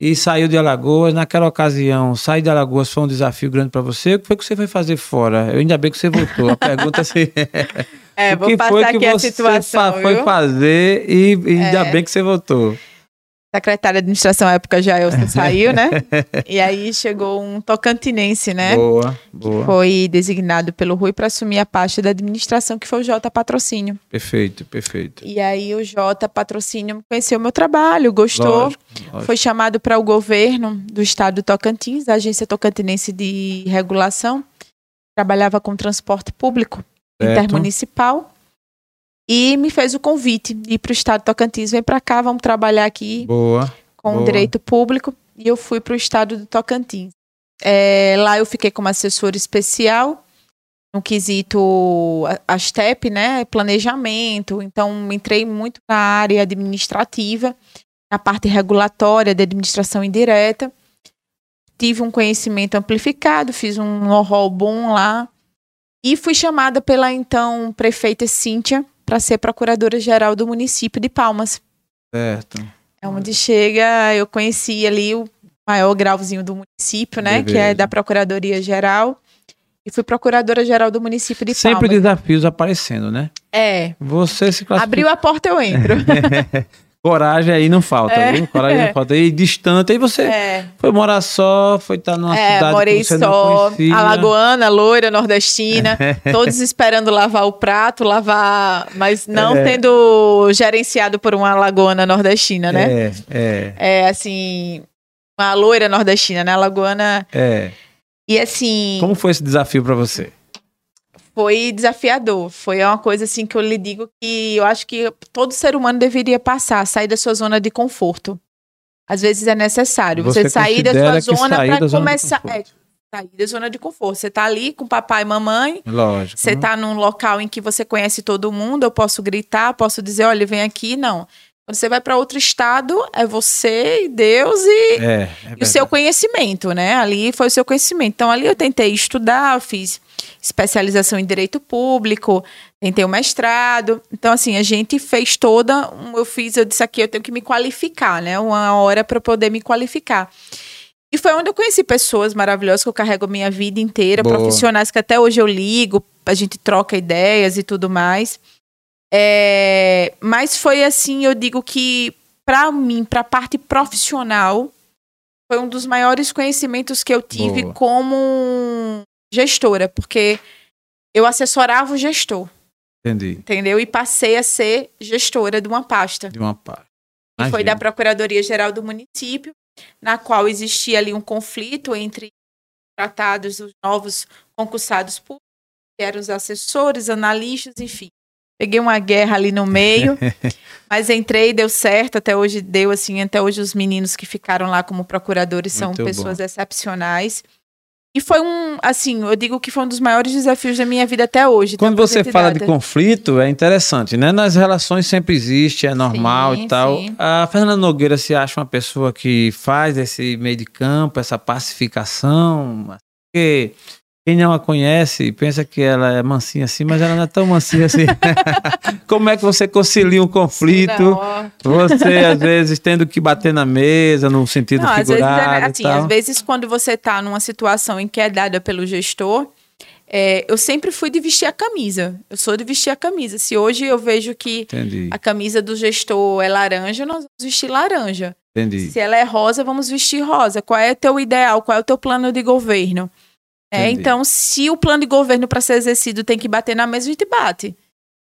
e saiu de Alagoas. Naquela ocasião, sair de Alagoas foi um desafio grande para você. O que foi que você foi fazer fora? Eu ainda bem que você voltou. A pergunta é assim, É, o vou que passar foi que aqui a você situação, fa- foi viu? fazer e, e ainda É. bem que você voltou. Secretária de administração à época, Jaelson, saiu, né? E aí chegou um tocantinense, né? Boa, boa. Foi designado pelo Rui para assumir a parte da administração, que foi o J Patrocínio. Perfeito, perfeito. E aí o J Patrocínio conheceu meu trabalho, gostou, Lógico, lógico. foi chamado para o governo do estado do Tocantins, a Agência Tocantinense de Regulação, trabalhava com transporte público Certo. intermunicipal e me fez o convite de ir para o estado do Tocantins, vem para cá, vamos trabalhar aqui Boa. com o boa. direito público e eu fui para o estado do Tocantins. É, lá eu fiquei como assessora especial no quesito a- ASTEP, né, planejamento. Então entrei muito na área administrativa, na parte regulatória da administração indireta. Tive um conhecimento amplificado, fiz um know-how bom lá e fui chamada pela então prefeita Cíntia para ser procuradora-geral do município de Palmas. Certo. É onde chega, eu conheci ali o maior grauzinho do município, né? Que é Beleza. da Procuradoria Geral. E fui procuradora-geral do município de Sempre Palmas. desafios aparecendo, né? É. Você se classifica. Abriu a porta, eu entro. Coragem aí não falta, É. viu? Coragem não falta. E distante, aí você é. foi morar só, foi estar numa É, cidade morei que você só, alagoana, loira, nordestina, todos esperando lavar o prato, lavar, mas não É. tendo gerenciado por uma alagoana nordestina, né? É, é, É, assim, uma loira nordestina, né? Alagoana. é. E assim. Como foi esse desafio pra você? Foi desafiador. Foi uma coisa assim que eu lhe digo que eu acho que todo ser humano deveria passar, sair da sua zona de conforto. Às vezes é necessário você, Você sair da sua zona para começar, é, sair da zona de conforto. Você tá ali com papai e mamãe, Lógico. você né? tá num local em que você conhece todo mundo, eu posso gritar, posso dizer, olha, vem aqui, não. Quando você vai para outro estado, é você e Deus e É, é e o seu conhecimento, né? Ali foi o seu conhecimento. Então, ali eu tentei estudar, eu fiz especialização em direito público, tentei o mestrado. Então, assim, a gente fez toda. um- Eu fiz, eu disse aqui, eu tenho que me qualificar, né? Uma hora para poder me qualificar. E foi onde eu conheci pessoas maravilhosas que eu carrego a minha vida inteira, Boa. profissionais que até hoje eu ligo, a gente troca ideias e tudo mais. É, mas foi assim, eu digo que para mim, para a parte profissional, foi um dos maiores conhecimentos que eu tive Boa. como gestora, porque eu assessorava o gestor, Entendi. entendeu? E passei a ser gestora de uma pasta. De uma parte. E foi da. Procuradoria Geral do município, na qual existia ali um conflito entre tratados os novos concursados públicos, que eram os assessores, analistas, enfim. Peguei uma guerra ali no meio, mas entrei, deu certo, até hoje deu assim, até hoje os meninos que ficaram lá como procuradores são Muito pessoas excepcionais. E foi um, assim, eu digo que foi um dos maiores desafios da minha vida até hoje. Quando você fala de conflito, é interessante, né? Nas relações sempre existe, é normal Sim, e tal. sim. A Fernanda Nogueira se acha uma pessoa que faz esse meio de campo, essa pacificação, porque quem não a conhece pensa que ela é mansinha assim, mas ela não é tão mansinha assim. Como é que você concilia um conflito? Você, às vezes, tendo que bater na mesa, no sentido Não, às vezes, é, figurado assim, tal. às vezes quando você está numa situação em que é dada pelo gestor, é, eu sempre fui de vestir a camisa. Eu sou de vestir a camisa. Se hoje eu vejo que Entendi, a camisa do gestor é laranja, nós vamos vestir laranja. entendi. Se ela é rosa, vamos vestir rosa. Qual é o teu ideal? Qual é o teu plano de governo? É, Entendi. então, se o plano de governo para ser exercido tem que bater na mesa, a gente bate.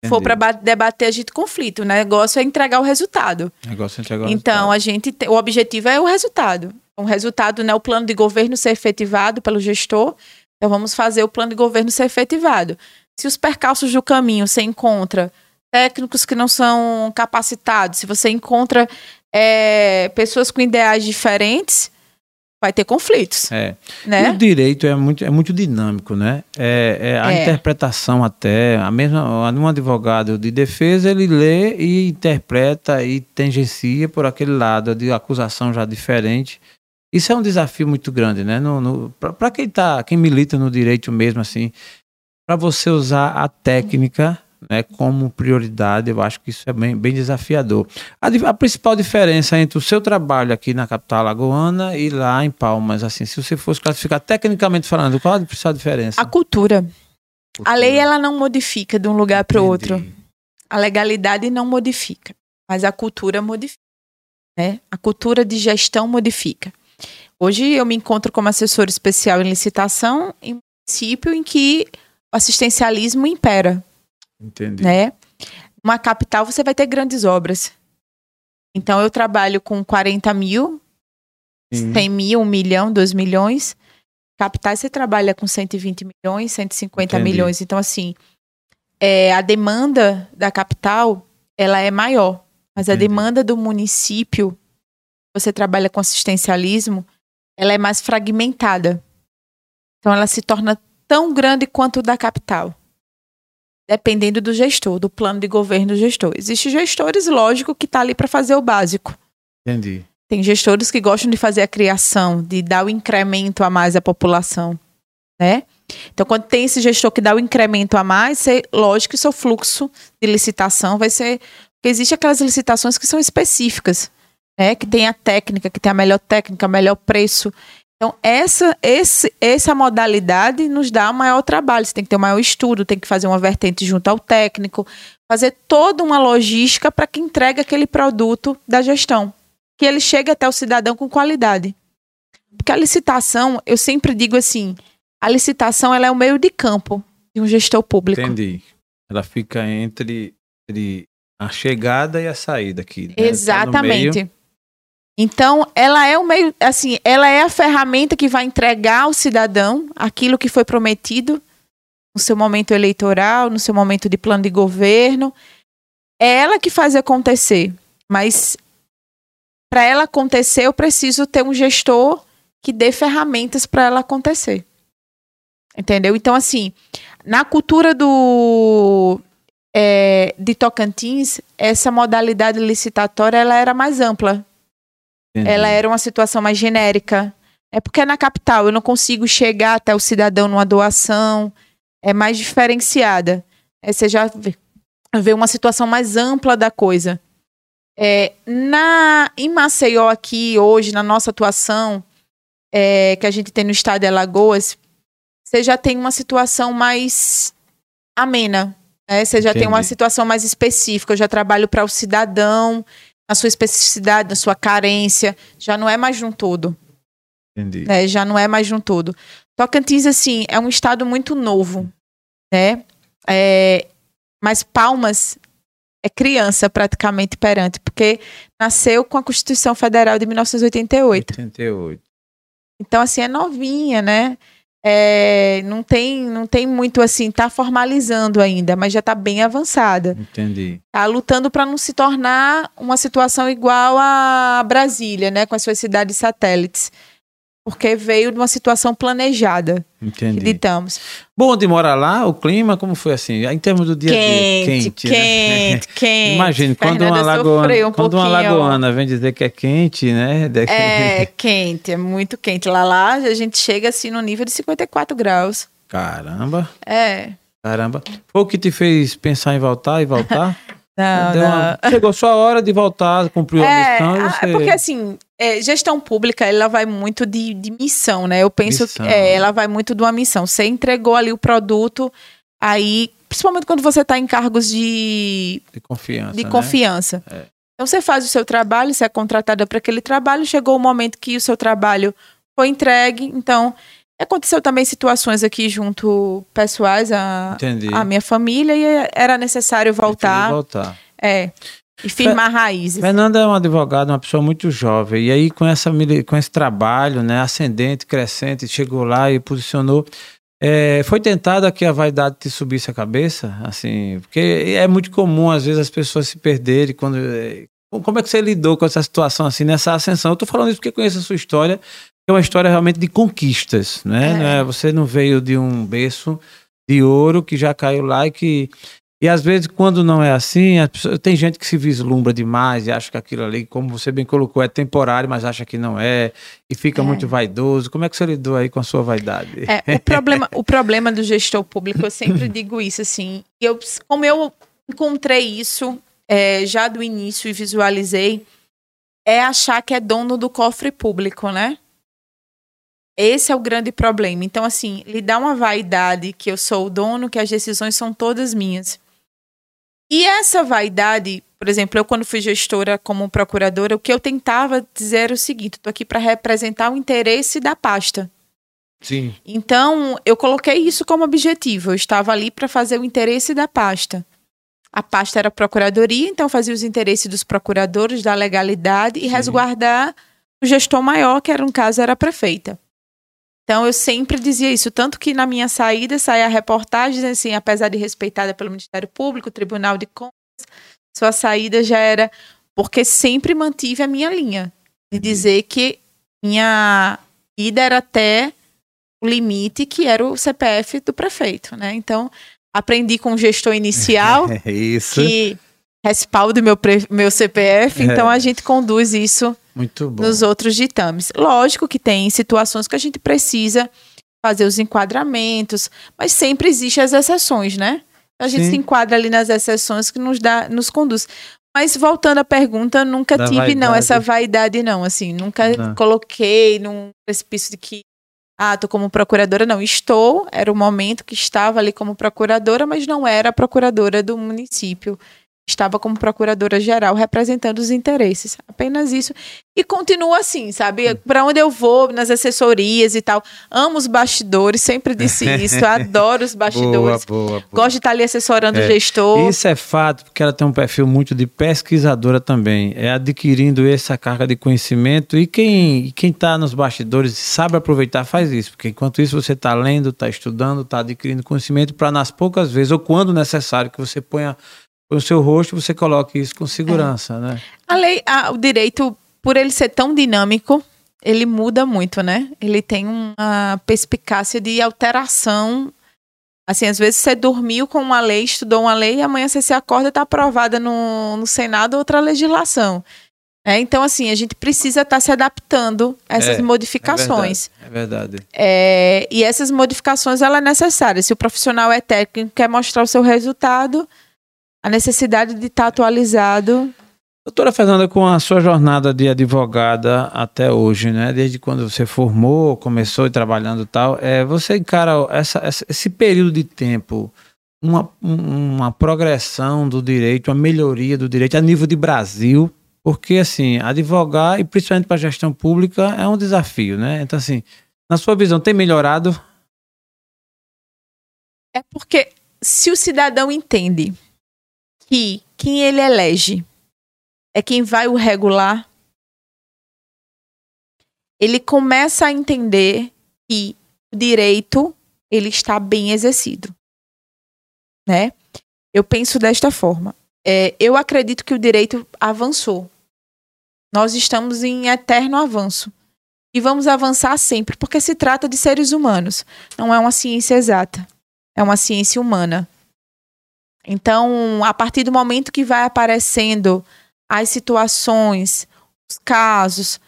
Se for Entendi. para debater, a gente conflita. O negócio é entregar o resultado. Negócio a gente agora Então, a gente te- o objetivo é o resultado. O resultado, né, o plano de governo ser efetivado pelo gestor. Então, vamos fazer o plano de governo ser efetivado. Se os percalços do caminho você encontra técnicos que não são capacitados, se você encontra é, pessoas com ideais diferentes, vai ter conflitos, É. Né? O direito é muito, é muito dinâmico, né? É, é a É. interpretação até, a mesma, um advogado de defesa, ele lê e interpreta e tangencia por aquele lado de acusação já diferente. Isso é um desafio muito grande, né? No, no, para quem tá, quem milita no direito mesmo, assim, para você usar a técnica né, como prioridade, eu acho que isso é bem, bem desafiador. A, a principal diferença entre o seu trabalho aqui na capital alagoana e lá em Palmas, assim, se você fosse classificar tecnicamente falando, qual a principal diferença? A cultura. A lei, ela não modifica de um lugar para o outro. A legalidade não modifica, mas a cultura modifica. Né? A cultura de gestão modifica. Hoje eu me encontro como assessor especial em licitação em um município em que o assistencialismo impera. Entendi. Né? Uma capital você vai ter grandes obras. Então eu trabalho com 40 mil, Sim. 100 mil, 1 milhão, 2 milhões. Capitais você trabalha com 120 milhões, 150 Entendi. milhões. Então, assim, é, a demanda da capital, ela é maior. Mas a Entendi. demanda do município, você trabalha com assistencialismo, ela é mais fragmentada. Então, ela se torna tão grande quanto da capital. Dependendo do gestor, do plano de governo do gestor. Existem gestores, lógico, que tá ali para fazer o básico. Entendi. Tem gestores que gostam de fazer a criação, de dar o incremento a mais à população, né? Então, quando tem esse gestor que dá o incremento a mais, você- lógico que o seu fluxo de licitação vai ser. Porque existem aquelas licitações que são específicas, né? Que tem a técnica, que tem a melhor técnica, melhor preço. Então, essa, esse, essa modalidade nos dá maior trabalho. Você tem que ter um maior estudo, tem que fazer uma vertente junto ao técnico, fazer toda uma logística para que entregue aquele produto da gestão que ele chegue até o cidadão com qualidade. Porque a licitação, eu sempre digo assim, a licitação ela é o meio de campo de um gestor público. Entendi. Ela fica entre, entre a chegada e a saída aqui. né? Tá. Exatamente. Então, ela é o meio, assim, ela é a ferramenta que vai entregar ao cidadão aquilo que foi prometido no seu momento eleitoral, no seu momento de plano de governo. É ela que faz acontecer. Mas para ela acontecer, eu preciso ter um gestor que dê ferramentas para ela acontecer. Entendeu? Então, assim, na cultura do é, de Tocantins, essa modalidade licitatória ela era mais ampla. Entendi. Ela era uma situação mais genérica. É porque é na capital, eu não consigo chegar até o cidadão numa doação, é mais diferenciada. Aí você já vê, vê uma situação mais ampla da coisa. É, na, em Maceió, aqui, hoje, na nossa atuação, é, que a gente tem no estado de Alagoas, você já tem uma situação mais amena. né? Você já tem uma Entendi. situação mais específica. Eu já trabalho para o cidadão, na sua especificidade, na sua carência. Já não é mais de um todo. Entendi. né? Já não é mais de um todo. Tocantins, assim, é um estado muito novo, né? É, mas Palmas é criança praticamente perante, porque nasceu com a Constituição Federal de 1988. 88. Então, assim, é novinha, né? É, não, tem, não tem muito assim, tá formalizando ainda, mas já tá bem avançada. Entendi. Tá lutando para não se tornar uma situação igual a Brasília, né? Com as suas cidades satélites. Porque veio de uma situação planejada, Entendi. acreditamos. Bom, de morar lá, o clima, como foi assim? Em termos do dia a dia? Quente, né? quente, quente. Imagine, quando uma, lagoana, um quando uma lagoana vem dizer que é quente, né? De- É quente, é muito quente. Lá, lá a gente chega assim no nível de 54 graus. Caramba, É. caramba. Foi o que te fez pensar em voltar e voltar? Não, Deu não. uma- Chegou sua hora de voltar, cumpriu a É, missão e ah, você... porque assim, é, gestão pública, ela vai muito de, de missão, né? Eu penso Missão. que é, ela vai muito de uma missão. Você entregou ali o produto, aí, principalmente quando você está em cargos de, De confiança, de né? confiança. É. Então você faz o seu trabalho, você é contratada para aquele trabalho, chegou o momento que o seu trabalho foi entregue, então aconteceu também situações aqui junto pessoais a, a minha família e era necessário voltar, voltar. é, e firmar raízes. Fernanda é uma advogada, uma pessoa muito jovem. E aí, com, essa, com esse trabalho, né, ascendente, crescente, chegou lá e posicionou. É, foi tentado que a vaidade te subisse a cabeça? Assim, porque é muito comum, às vezes, as pessoas se perderem quando. é, Como é que você lidou com essa situação, assim, nessa ascensão? Eu tô falando isso porque conheço a sua história, é uma história realmente de conquistas, né? É. Não é- Você não veio de um berço de ouro que já caiu lá e que e às vezes, quando não é assim, pessoas- tem gente que se vislumbra demais e acha que aquilo ali, como você bem colocou, é temporário, mas acha que não é, e fica É. muito vaidoso. Como é que você lidou aí com a sua vaidade? É, o problema, o problema do gestor público, eu sempre digo isso, assim, eu, como eu encontrei isso é, já do início e visualizei, é achar que é dono do cofre público, né? Esse é o grande problema. Então, assim, lhe dá uma vaidade que eu sou o dono, que as decisões são todas minhas. E essa vaidade, Por exemplo, eu quando fui gestora como procuradora, o que eu tentava dizer era o seguinte: estou aqui para representar o interesse da pasta. Sim. Então, eu coloquei isso como objetivo. Eu estava ali para fazer o interesse da pasta. A pasta era a procuradoria, então fazia os interesses dos procuradores, da legalidade e Sim. resguardar o gestor maior, que era, no caso era a prefeita. Então eu sempre dizia isso, tanto que na minha saída saía a reportagem dizendo assim, apesar de respeitada pelo Ministério Público, Tribunal de Contas, sua saída já era porque sempre mantive a minha linha de dizer que minha ida era até o limite que era o CPF do prefeito, né? Então aprendi com o gestor inicial É que respalda o meu, meu CPF, É. então a gente conduz isso nos outros ditames. Lógico que tem situações que a gente precisa fazer os enquadramentos, mas sempre existem as exceções, né? A gente Sim. se enquadra ali nas exceções que nos dá, nos conduz. Mas voltando à pergunta, nunca Da tive não vaidade. essa vaidade não, assim, nunca Não. coloquei num precipício de que ah, tô como procuradora, não, estou, era o momento que estava ali como procuradora, mas não era a procuradora do município. Estava como procuradora geral representando os interesses. Apenas isso. E continua assim, sabe? Para onde eu vou, nas assessorias e tal. Amo os bastidores, sempre disse isso. Adoro os bastidores. Boa, boa, boa. Gosto de estar ali assessorando É. o gestor. Isso é fato, porque ela tem um perfil muito de pesquisadora também. É adquirindo essa carga de conhecimento. E quem e quem está nos bastidores sabe aproveitar, faz isso. Porque enquanto isso você está lendo, está estudando, está adquirindo conhecimento para nas poucas vezes, ou quando necessário, que você ponha o seu rosto, você coloque isso com segurança, né? A lei, a- o direito, por ele ser tão dinâmico, ele muda muito, né? Ele tem uma perspicácia de alteração. Assim, às vezes você dormiu com uma lei, estudou uma lei, e amanhã você se acorda e está aprovada no, no Senado outra legislação. É, então, assim, a gente precisa estar se adaptando a essas É, modificações. É verdade. É, e essas modificações ela é necessária. Se o profissional é técnico quer mostrar o seu resultado, a necessidade de estar atualizado Doutora Fernanda, com a sua jornada de advogada até hoje, né? Desde quando você formou, começou e trabalhando e tal, é, você encara essa, essa- esse período de tempo, uma, um- uma progressão do direito, uma melhoria do direito a nível de Brasil, porque assim, advogar e principalmente para a gestão pública é um desafio, né? Então assim, na sua visão, tem melhorado? É porque se o cidadão entende que quem ele elege é quem vai o regular, ele começa a entender que o direito ele está bem exercido, né? Eu penso desta forma. É, eu acredito que o direito avançou. Nós estamos em eterno avanço. E vamos avançar sempre, porque se trata de seres humanos. Não é uma ciência exata é uma ciência humana. Então, a partir do momento que vai aparecendo as situações, os casos,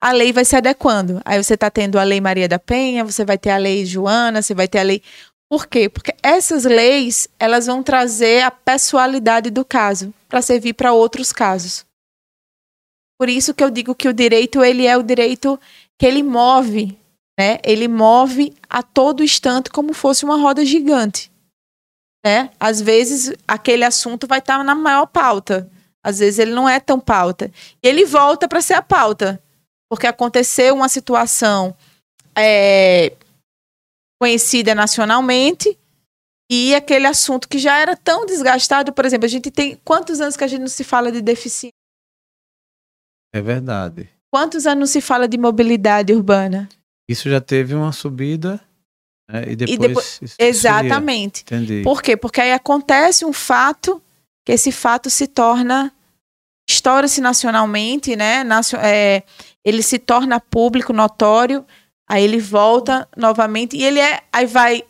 a lei vai se adequando. Aí você está tendo a Lei Maria da Penha, você vai ter a Lei Joana, você vai ter a lei. Por quê? Porque essas leis elas vão trazer a pessoalidade do caso para servir para outros casos. Por isso que eu digo que o direito ele é o direito que ele move né? Ele move a todo instante como fosse uma roda gigante, né? Às vezes aquele assunto vai estar na maior pauta, às vezes ele não é tão pauta. E ele volta para ser a pauta, porque aconteceu uma situação é, conhecida nacionalmente e aquele assunto que já era tão desgastado, por exemplo, a gente tem quantos anos que a gente não se fala de deficiência? É verdade. Quantos anos se fala de mobilidade urbana? Isso já teve uma subida né? e depois. depois- isso Exatamente. seria- Entendi. Por quê? Porque aí acontece um fato que esse fato se torna estoura-se nacionalmente, né? Nacio- é, ele se torna público, notório, aí ele volta novamente e ele é, aí vai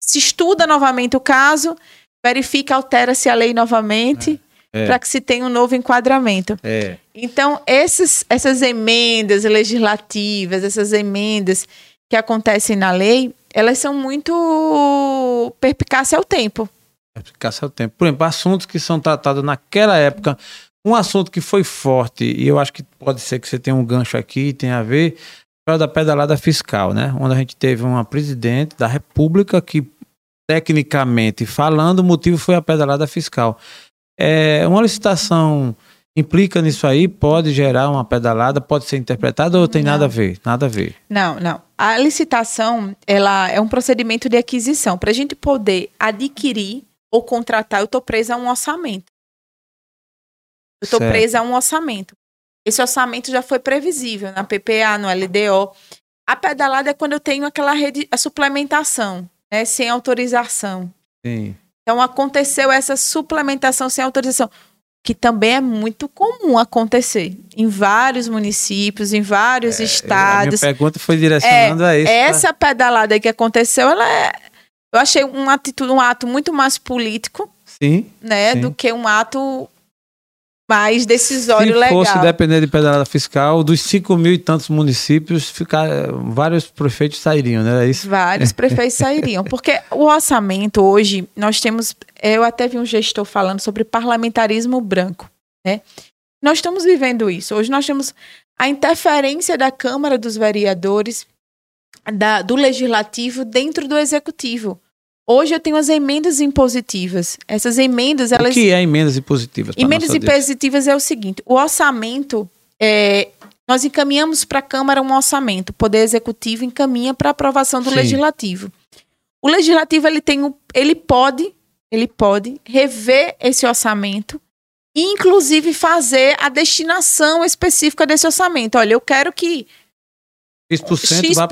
se estuda novamente o caso, verifica, altera-se a lei novamente É. para que se tenha um novo enquadramento. É. Então, esses, essas emendas legislativas, essas emendas que acontecem na lei, elas são muito perpicazes ao tempo. Caça o tempo. Por exemplo, assuntos que são tratados naquela época. Um assunto que foi forte, e eu acho que pode ser que você tenha um gancho aqui, tem a ver, foi da pedalada fiscal, né? Onde a gente teve uma presidente da República que, tecnicamente falando, o motivo foi a pedalada fiscal. é, uma licitação implica nisso aí? Pode gerar uma pedalada? Pode ser interpretada ou tem Não. nada a ver? Nada a ver. Não, não. A licitação, ela é um procedimento de aquisição. Para a gente poder adquirir ou contratar, eu estou presa a um orçamento. Eu estou presa a um orçamento. Esse orçamento já foi previsível na PPA, no LDO. A pedalada é quando eu tenho aquela rede, a suplementação, né, sem autorização. Sim. Então aconteceu essa suplementação sem autorização, que também é muito comum acontecer em vários municípios, em vários É, A minha estados. pergunta foi direcionando a isso. tá? Essa pedalada que aconteceu, ela é, eu achei um atitude, um ato muito mais político, Sim. né, Sim. do que um ato mais decisório Se legal. fosse depender de pedalada fiscal, dos 5 mil e tantos municípios, ficar, vários prefeitos sairiam, né? É isso? Vários prefeitos sairiam. Porque o orçamento hoje, nós temos. Eu até vi um gestor falando sobre parlamentarismo branco. Né? Nós estamos vivendo isso. Hoje nós temos a interferência da Câmara dos Vereadores, da- do Legislativo dentro do Executivo. Hoje eu tenho as emendas impositivas. Essas emendas, O elas. que é emendas impositivas? Emendas impositivas é o seguinte: o orçamento, é, nós encaminhamos para a Câmara um orçamento, o Poder Executivo encaminha para aprovação do Sim. Legislativo. O Legislativo ele tem o, ele pode, ele pode rever esse orçamento e inclusive fazer a destinação específica desse orçamento. Olha, eu quero que X% vá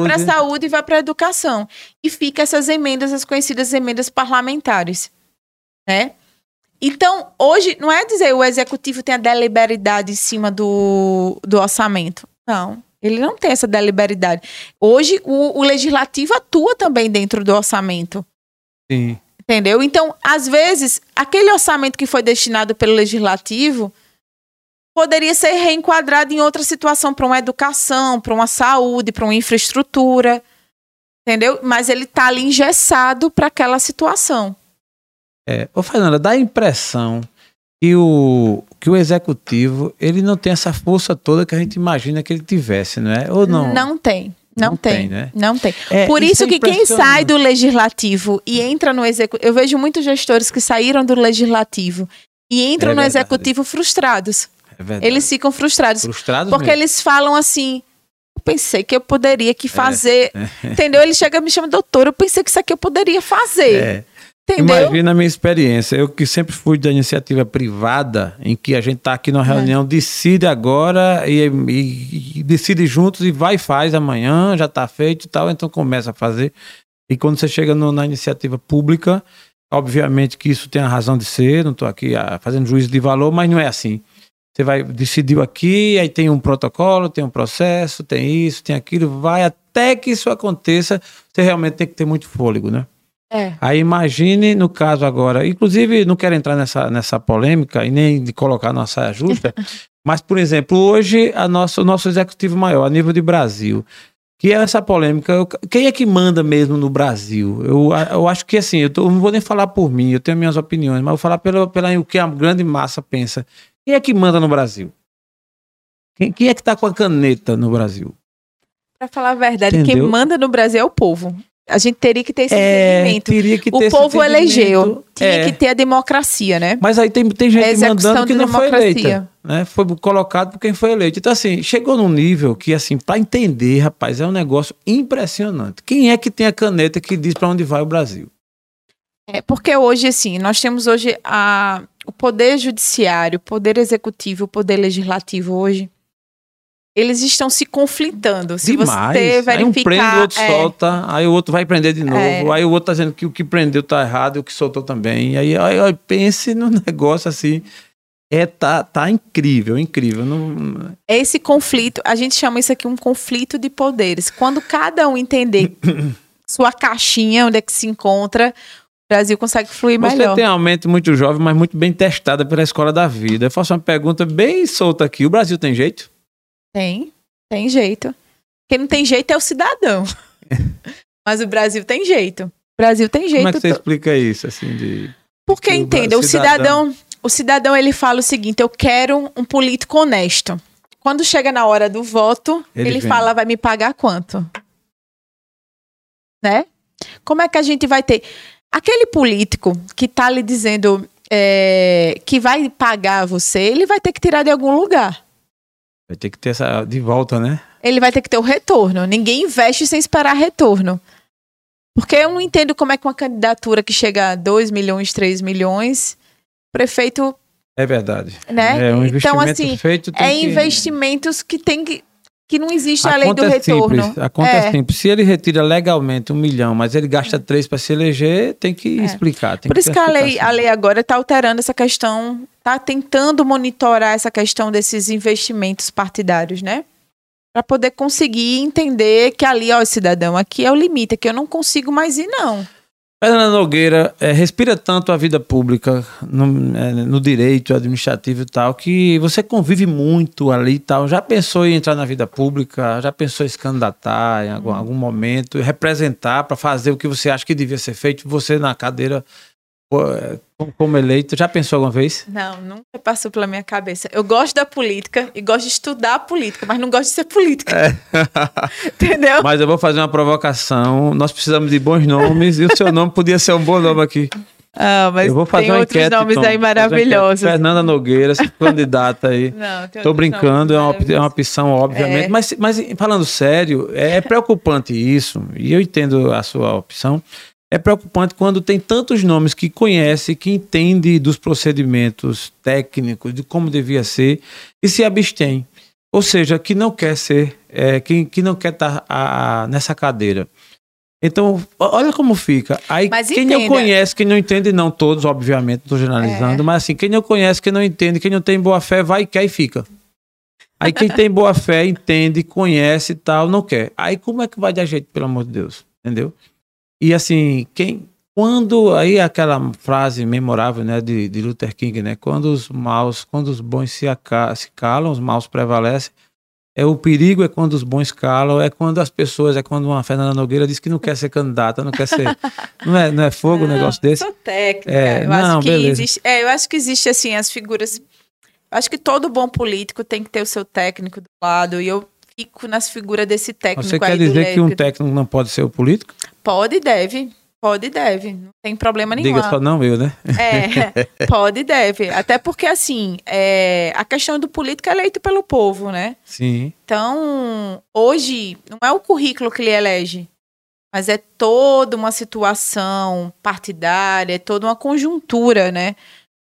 para a saúde e vá para a educação. E fica essas emendas, as conhecidas emendas parlamentares. Né? Então, hoje, não é dizer o executivo tem a deliberidade em cima do, do orçamento. Não. Ele não tem essa deliberidade. Hoje, o, o legislativo atua também dentro do orçamento. Sim. Entendeu? Então, às vezes, aquele orçamento que foi destinado pelo legislativo poderia ser reenquadrado em outra situação para uma educação, para uma saúde, para uma infraestrutura. Entendeu? Mas ele está ali engessado para aquela situação. É, ô Fernanda, dá a impressão que o, que o executivo ele não tem essa força toda que a gente imagina que ele tivesse, não é? Ou não? Não tem. Não, Não tem, tem, né? Não tem. É, Por isso, é que quem sai do legislativo e entra no executivo. Eu vejo muitos gestores que saíram do legislativo e entram É no verdade. executivo frustrados. É verdade. Eles ficam frustrados. frustrados Porque mesmo. eles falam assim. Eu pensei que eu poderia É. que fazer. Entendeu? Ele chega e me chama, doutor, eu pensei que isso aqui eu poderia fazer. É. entendeu? Imagina a minha experiência. Eu que sempre fui da iniciativa privada, em que a gente está aqui numa reunião, decide agora e, e- e decide juntos e vai e faz amanhã, já está feito e tal, então começa a fazer. E quando você chega no- na iniciativa pública, obviamente que isso tem a razão de ser, não estou aqui ah, fazendo juízo de valor, mas não é assim. Você vai, decidiu aqui, aí tem um protocolo, tem um processo, tem isso, tem aquilo, vai até que isso aconteça, você realmente tem que ter muito fôlego, né? É. Aí imagine no caso agora, inclusive não quero entrar nessa, nessa polêmica e nem de colocar na saia justa, mas por exemplo, hoje a nossa, o nosso executivo maior, a nível de Brasil, que é essa polêmica, quem é que manda mesmo no Brasil? Eu, eu acho que assim, eu, tô- eu não vou nem falar por mim, eu tenho minhas opiniões, mas vou falar pela, pela o que a grande massa pensa. Quem é que manda no Brasil? Quem, quem é que está com a caneta no Brasil? Pra falar a verdade, quem Entendeu? manda no Brasil é o povo. A gente teria que ter esse É, entendimento. O povo elegeu. entendimento. Tinha É. que ter a democracia, né? Mas aí tem, tem gente É mandando que não foi democracia. eleita. Né? Foi colocado por quem foi eleito. Então, assim, chegou num nível que, assim, para entender, rapaz, é um negócio impressionante. Quem é que tem a caneta que diz para onde vai o Brasil? É, porque hoje, assim, nós temos hoje a, o poder judiciário, o poder executivo, o poder legislativo hoje, eles estão se conflitando. Se Demais. você verificar... aí um prende, o outro é, solta, aí o outro vai prender de novo, É. aí o outro tá dizendo que o que prendeu tá errado e o que soltou também. Aí, aí, aí pense no negócio assim. É, tá, tá incrível, incrível. Não, esse conflito, a gente chama isso aqui um conflito de poderes. Quando cada um entender sua caixinha, onde é que se encontra, o Brasil consegue fluir Você melhor. tem uma mente muito jovem, mas muito bem testada pela escola da vida. Eu faço uma pergunta bem solta aqui. O Brasil tem jeito? Tem, tem jeito. Quem não tem jeito é o cidadão. Mas o Brasil tem jeito. O Brasil tem jeito. Como é que você explica isso, assim, de... Porque entenda, o cidadão- o cidadão ele fala o seguinte: eu quero um político honesto. Quando chega na hora do voto, Ele ele, fala, vai me pagar quanto? Né? Como é que a gente vai ter aquele político que tá lhe dizendo, é, que vai pagar você, ele vai ter que tirar de algum lugar. Vai ter que ter essa de volta, né? Ele vai ter que ter o retorno. Ninguém investe sem esperar retorno. Porque eu não entendo como é que uma candidatura que chega a 2 milhões, 3 milhões, prefeito. É verdade. Né? É um investimento então, assim, é que... investimentos que tem que. Que não existe a, a lei do é retorno. Simples, a conta é. é. simples. Se ele retira legalmente um milhão, mas ele gasta três para se eleger, tem que é. explicar. Tem Por que isso que a lei, a lei agora está alterando essa questão, está tentando monitorar essa questão desses investimentos partidários, né? para poder conseguir entender que ali, ó, cidadão, aqui é o limite, aqui eu não consigo mais ir, não. Fernanda Nogueira é, respira tanto a vida pública no, é, no, direito administrativo e tal, que você convive muito ali e tal. Já pensou em entrar na vida pública? Já pensou em se candidatar em algum, algum momento, representar para fazer o que você acha que devia ser feito? Você na cadeira como eleito, já pensou alguma vez? Não, nunca passou pela minha cabeça. Eu gosto da política e gosto de estudar a política, mas não gosto de ser política. É. Entendeu? Mas eu vou fazer uma provocação. Nós precisamos de bons nomes e o seu nome podia ser um bom nome aqui. Ah, mas eu vou fazer tem outros enquete, nomes Tom, aí maravilhosos. Fernanda Nogueira, candidata aí. Não, Tô brincando, é uma, é uma opção, obviamente. É. Mas, mas falando sério, é preocupante isso, e eu entendo a sua opção é preocupante quando tem tantos nomes que conhece, que entende dos procedimentos técnicos, de como devia ser, e se abstém. Ou seja, que não quer ser, é, que, que não quer estar a, nessa cadeira. Então, olha como fica. Aí, mas quem entenda. não conhece, quem não entende, não todos, obviamente, estou generalizando, é. mas assim, quem não conhece, quem não entende, quem não tem boa fé, vai, quer e fica. Aí quem tem boa fé, entende, conhece e tal, não quer. Aí como é que vai dar jeito, pelo amor de Deus? Entendeu? E assim, quem quando aí aquela frase memorável, né, de, de Luther King, né, quando os maus, quando os bons se, aca, se calam, os maus prevalecem. É o perigo é quando os bons calam, é quando as pessoas, é quando uma Fernanda Nogueira diz que não quer ser candidata, não quer ser, não é, não é fogo não, um negócio desse. Sou técnica. É, eu não, acho que beleza. existe, é, eu acho que existe assim as figuras. Eu acho que todo bom político tem que ter o seu técnico do lado e eu fico nas figuras desse técnico. Você quer dizer que um técnico não pode ser o político? Pode e deve. Pode e deve. Não tem problema nenhum. Diga só não eu, né? É, pode e deve. Até porque, assim, é, a questão do político é eleito pelo povo, né? Sim. Então, hoje, não é o currículo que ele elege, mas é toda uma situação partidária, é toda uma conjuntura, né?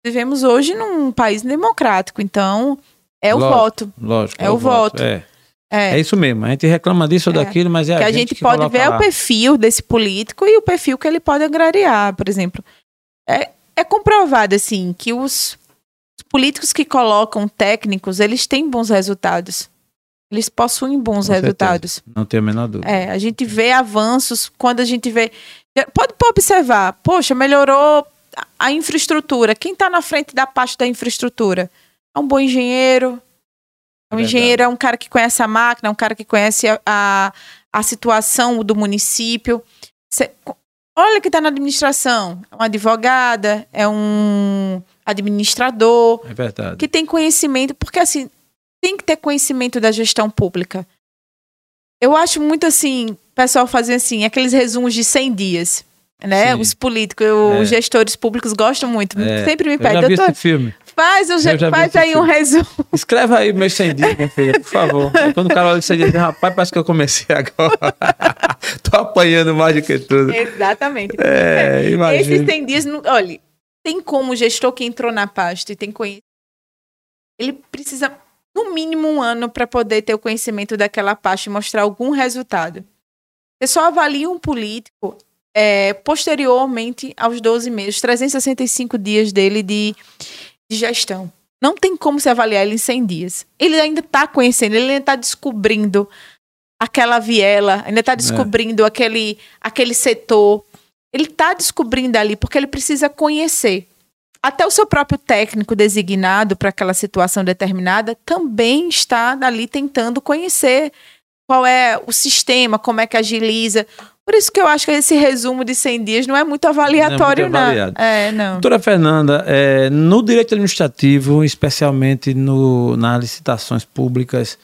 Vivemos hoje num país democrático, então é o lógico, voto. Lógico. É, é o, voto. voto. É. É. é isso mesmo, a gente reclama disso ou é. daquilo, mas é que a, a gente, gente que pode ver lá. o perfil desse político e o perfil que ele pode agrariar, por exemplo. É, é comprovado, assim, que os, os políticos que colocam técnicos, eles têm bons resultados. Eles possuem bons Com resultados. Certeza. Não tenho a menor dúvida. É, a gente vê avanços quando a gente vê. Pode, pode observar, poxa, melhorou a infraestrutura. Quem está na frente da parte da infraestrutura? É um bom engenheiro, o engenheiro é um cara que conhece a máquina, é um cara que conhece a, a, a situação do município. Cê, olha que está na administração. É uma advogada, é um administrador. É verdade. Que tem conhecimento, porque assim, tem que ter conhecimento da gestão pública. Eu acho muito assim, o pessoal fazer assim, aqueles resumos de 100 dias. Né? Sim. Os políticos, é. os gestores públicos gostam muito. É. Sempre me pedem. Eu já vi esse filme. Faz, eu já, eu já faz aí um resumo. Escreva aí meus 100 dias, minha filha, por favor. Quando o cara olha 100 dias, rapaz, parece que eu comecei agora. Tô apanhando mais do que tudo. Exatamente. É, imagina. Esses 100 dias, olha, tem como o gestor que entrou na pasta e tem conhecimento. Ele precisa, no mínimo, um ano para poder ter o conhecimento daquela pasta e mostrar algum resultado. Você só avalia um político é, posteriormente aos 12 meses, 365 dias dele de de gestão. Não tem como se avaliar ele em 100 dias. Ele ainda está conhecendo, ele ainda está descobrindo aquela viela, ainda está descobrindo é. aquele, aquele setor. Ele está descobrindo ali, porque ele precisa conhecer. Até o seu próprio técnico designado para aquela situação determinada também está ali tentando conhecer qual é o sistema, como é que agiliza. Por isso que eu acho que esse resumo de 100 dias não é muito avaliatório, não. É, muito não. É, não. Doutora Fernanda, é, no direito administrativo, especialmente no, nas licitações públicas,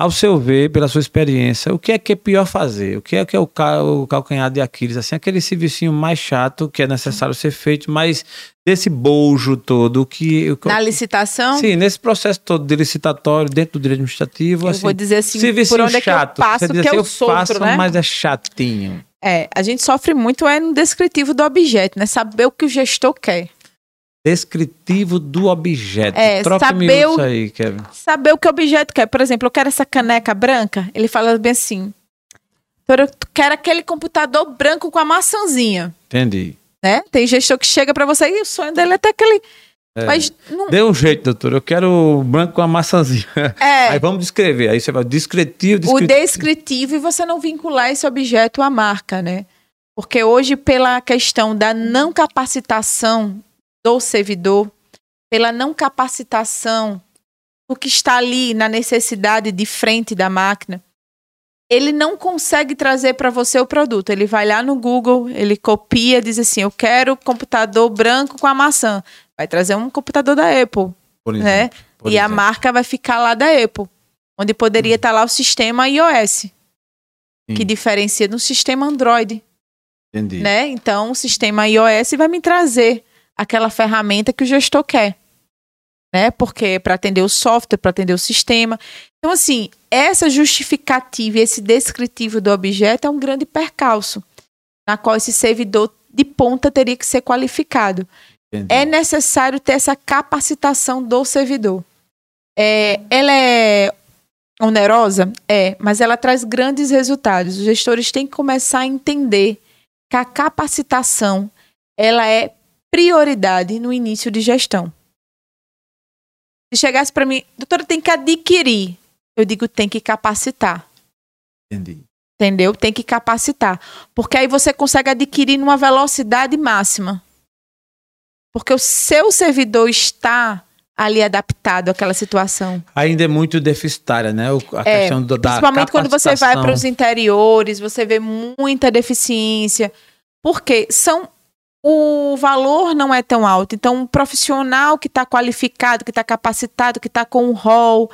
Ao seu ver, pela sua experiência, o que é que é pior fazer? O que é que é o, cal o calcanhar de Aquiles? Assim, aquele servicinho mais chato que é necessário ser feito, mas desse bojo todo, que... Na licitação? Sim, nesse processo todo de licitatório, dentro do direito administrativo, eu assim, vou dizer assim, por onde chato. é que eu passo, Você diz que assim, eu eu sofro, faço, né? mas é chatinho. É, a gente sofre muito é no descritivo do objeto, né? Saber o que o gestor quer. Descritivo do objeto. É, saber o- aí, Kevin. Saber o que o objeto quer. Por exemplo, eu quero essa caneca branca. Ele fala bem assim. "Doutora, Eu quero aquele computador branco com a maçãzinha. Entendi. Né? Tem gestor que chega pra você e o sonho dele é ter aquele. É. Mas não. Dê um jeito, doutor. Eu quero o branco com a maçãzinha. É. Aí vamos descrever. Aí você vai descritivo, o descritivo. descritivo e você não vincular esse objeto à marca, né? Porque hoje, pela questão da não capacitação do servidor, pela não capacitação do que está ali na necessidade de frente da máquina, ele não consegue trazer para você o produto. Ele vai lá no Google, ele copia, diz assim: Eu quero computador branco com a maçã. Vai trazer um computador da Apple por né? por e a exemplo. marca vai ficar lá da Apple, onde poderia estar lá o sistema iOS, que Sim. diferencia do sistema Android, Entendi. né? Então, o sistema iOS vai me trazer aquela ferramenta que o gestor quer, né? Porque para atender o software, para atender o sistema. Então, assim, essa justificativa e esse descritivo do objeto é um grande percalço, na qual esse servidor de ponta teria que ser qualificado Entendi. é necessário ter essa capacitação do servidor. É, ela é onerosa? É, mas ela traz grandes resultados. Os gestores têm que começar a entender que a capacitação ela é prioridade no início de gestão. Se chegasse para mim, doutora, tem que adquirir. Eu digo, tem que capacitar. Entendi. Entendeu? Tem que capacitar. Porque aí você consegue adquirir numa velocidade máxima. Porque o seu servidor está ali adaptado àquela situação. Ainda é muito deficitária, né? A É, questão do, da Principalmente quando você vai para os interiores, você vê muita deficiência. Porque são o valor não é tão alto. Então, um profissional que está qualificado, que está capacitado, que está com um rol,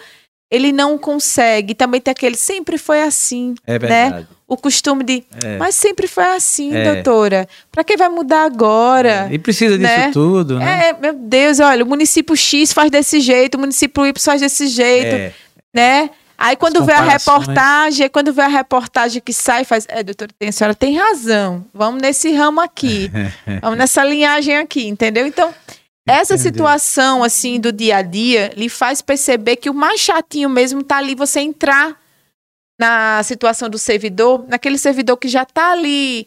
ele não consegue. Também tem aquele sempre foi assim. É verdade. O costume de, É. mas sempre foi assim, É. doutora. Para que vai mudar agora? E precisa disso né? tudo, né? É, meu Deus, olha, o município X faz desse jeito, o município Y faz desse jeito, É. né? Aí quando As vê a reportagem, quando vê a reportagem que sai, faz, é, doutora, tem, a senhora tem razão. Vamos nesse ramo aqui. vamos nessa linhagem aqui, entendeu? Então, essa Entendi. situação assim do dia a dia lhe faz perceber que o mais chatinho mesmo tá ali você entrar na situação do servidor, naquele servidor que já tá ali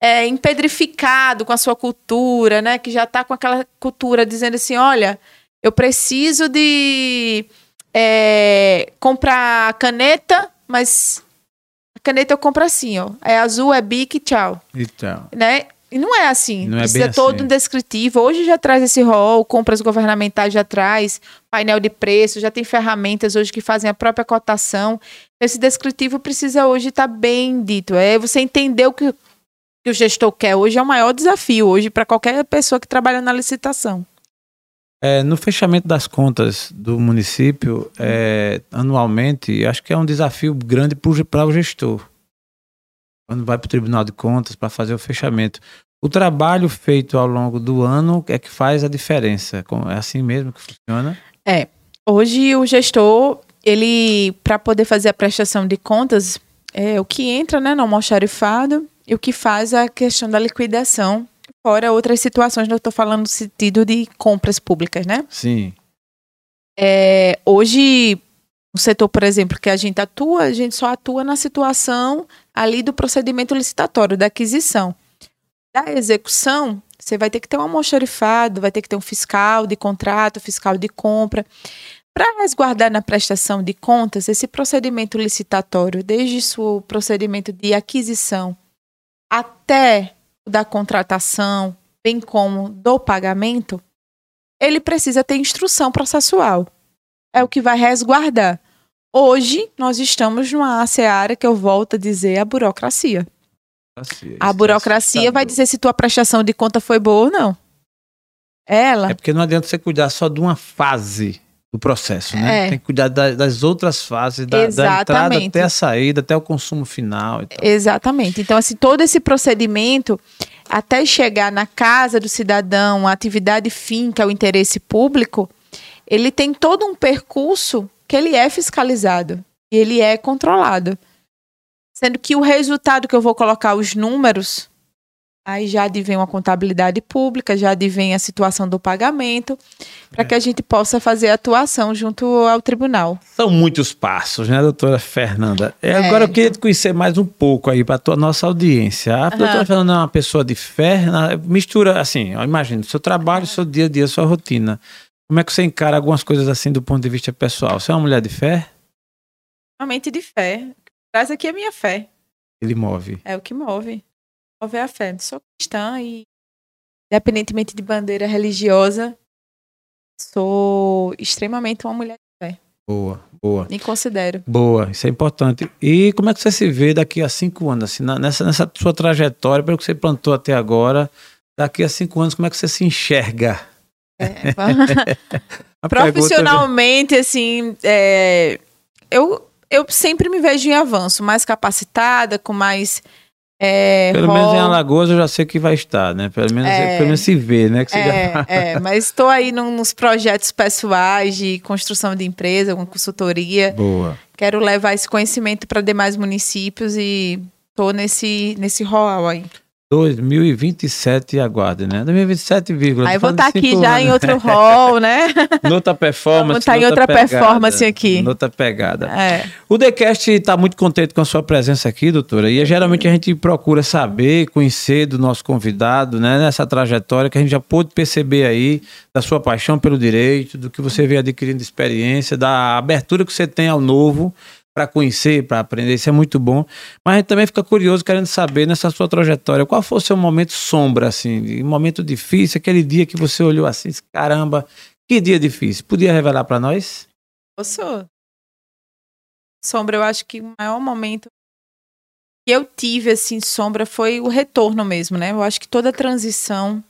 é, empedrificado com a sua cultura, né? Que já tá com aquela cultura dizendo assim, olha, eu preciso de é, comprar caneta, mas a caneta eu compro assim, ó. É azul, é bic, tchau Então, né? E não é assim. Não é Precisa bem todo assim. um descritivo. Hoje já traz esse rol, compras governamentais já traz, painel de preço, já tem ferramentas hoje que fazem a própria cotação. Esse descritivo precisa hoje estar bem dito. É você entender o que, que o gestor quer. Hoje é o maior desafio hoje para qualquer pessoa que trabalha na licitação. é, no fechamento das contas do município, é, anualmente, acho que é um desafio grande para o gestor. Quando vai para o Tribunal de Contas para fazer o fechamento. O trabalho feito ao longo do ano é que faz a diferença. É assim mesmo que funciona? Hoje o gestor, ele, para poder fazer a prestação de contas, é o que entra né, no almoxarifado e o que faz a questão da liquidação, fora outras situações, eu estou falando no sentido de compras públicas, né? Sim. É, hoje, o setor, por exemplo, que a gente atua, a gente só atua na situação ali do procedimento licitatório, da aquisição. Da execução, você vai ter que ter um almoxarifado, vai ter que ter um fiscal de contrato, fiscal de compra. Para resguardar na prestação de contas, esse procedimento licitatório, desde o procedimento de aquisição até o da contratação, bem como do pagamento, ele precisa ter instrução processual. É o que vai resguardar. Hoje, nós estamos numa seara que eu volto a dizer a burocracia. Assim, A isso é burocracia vai dizer se tua prestação de conta foi boa ou não. Ela É porque não adianta você cuidar só de uma fase do processo, né? É. Tem que cuidar da- das outras fases, da, da entrada até a saída, até o consumo final. Exatamente. Então, assim, todo esse procedimento, até chegar na casa do cidadão, a atividade fim, que é o interesse público, ele tem todo um percurso que ele é fiscalizado e ele é controlado. Sendo que o resultado que eu vou colocar os números, aí já advém uma contabilidade pública, já advém a situação do pagamento, para que a gente possa fazer a atuação junto ao tribunal. São muitos passos, né, doutora Fernanda? É, É. Agora eu queria te conhecer mais um pouco aí para a nossa audiência. A doutora Fernanda é uma pessoa de fé, mistura, assim, imagina, seu trabalho, seu dia a dia, sua rotina. Como é que você encara algumas coisas assim do ponto de vista pessoal? Você é uma mulher de fé? Realmente de fé. O que Traz aqui a minha fé. Ele move. É o que move. Move a fé. Sou cristã e, independentemente de bandeira religiosa, sou extremamente uma mulher Boa, boa. me considero. Boa, isso é importante. E como é que você se vê daqui a cinco anos, assim, nessa, nessa sua trajetória, pelo que você plantou até agora, daqui a cinco anos, como é que você se enxerga? É, Profissionalmente, assim, é, eu, eu sempre me vejo em avanço, mais capacitada, com mais. É, Pelo menos em rol. Alagoas eu já sei que vai estar, né? Pelo menos, É. pelo menos se vê, né? Que você já- É, é, mas estou aí num- nos projetos pessoais de construção de empresa, com consultoria. Boa. Quero levar esse conhecimento para demais municípios e estou nesse, nesse rol aí. 2027 aguarde, né? 2027, vírgula. Aí eu vou falando estar aqui cinco já anos. em outro rol, né? Noutra performance. Vamos tá em outra performance aqui. Noutra pegada. É. O TheCast está muito contente com a sua presença aqui, doutora. E geralmente a gente procura saber, conhecer do nosso convidado, né? Nessa trajetória que a gente já pôde perceber aí, da sua paixão pelo direito, do que você vem adquirindo de experiência, da abertura que você tem ao novo para conhecer, para aprender. Isso é muito bom. Mas a gente também fica curioso, querendo saber nessa sua trajetória, qual foi o seu momento sombra, assim, momento difícil, aquele dia que você olhou assim, caramba, que dia difícil. Podia revelar para nós? Posso? Sombra, eu acho que o maior momento que eu tive, assim, sombra, foi o retorno mesmo, né? Eu acho que toda transição,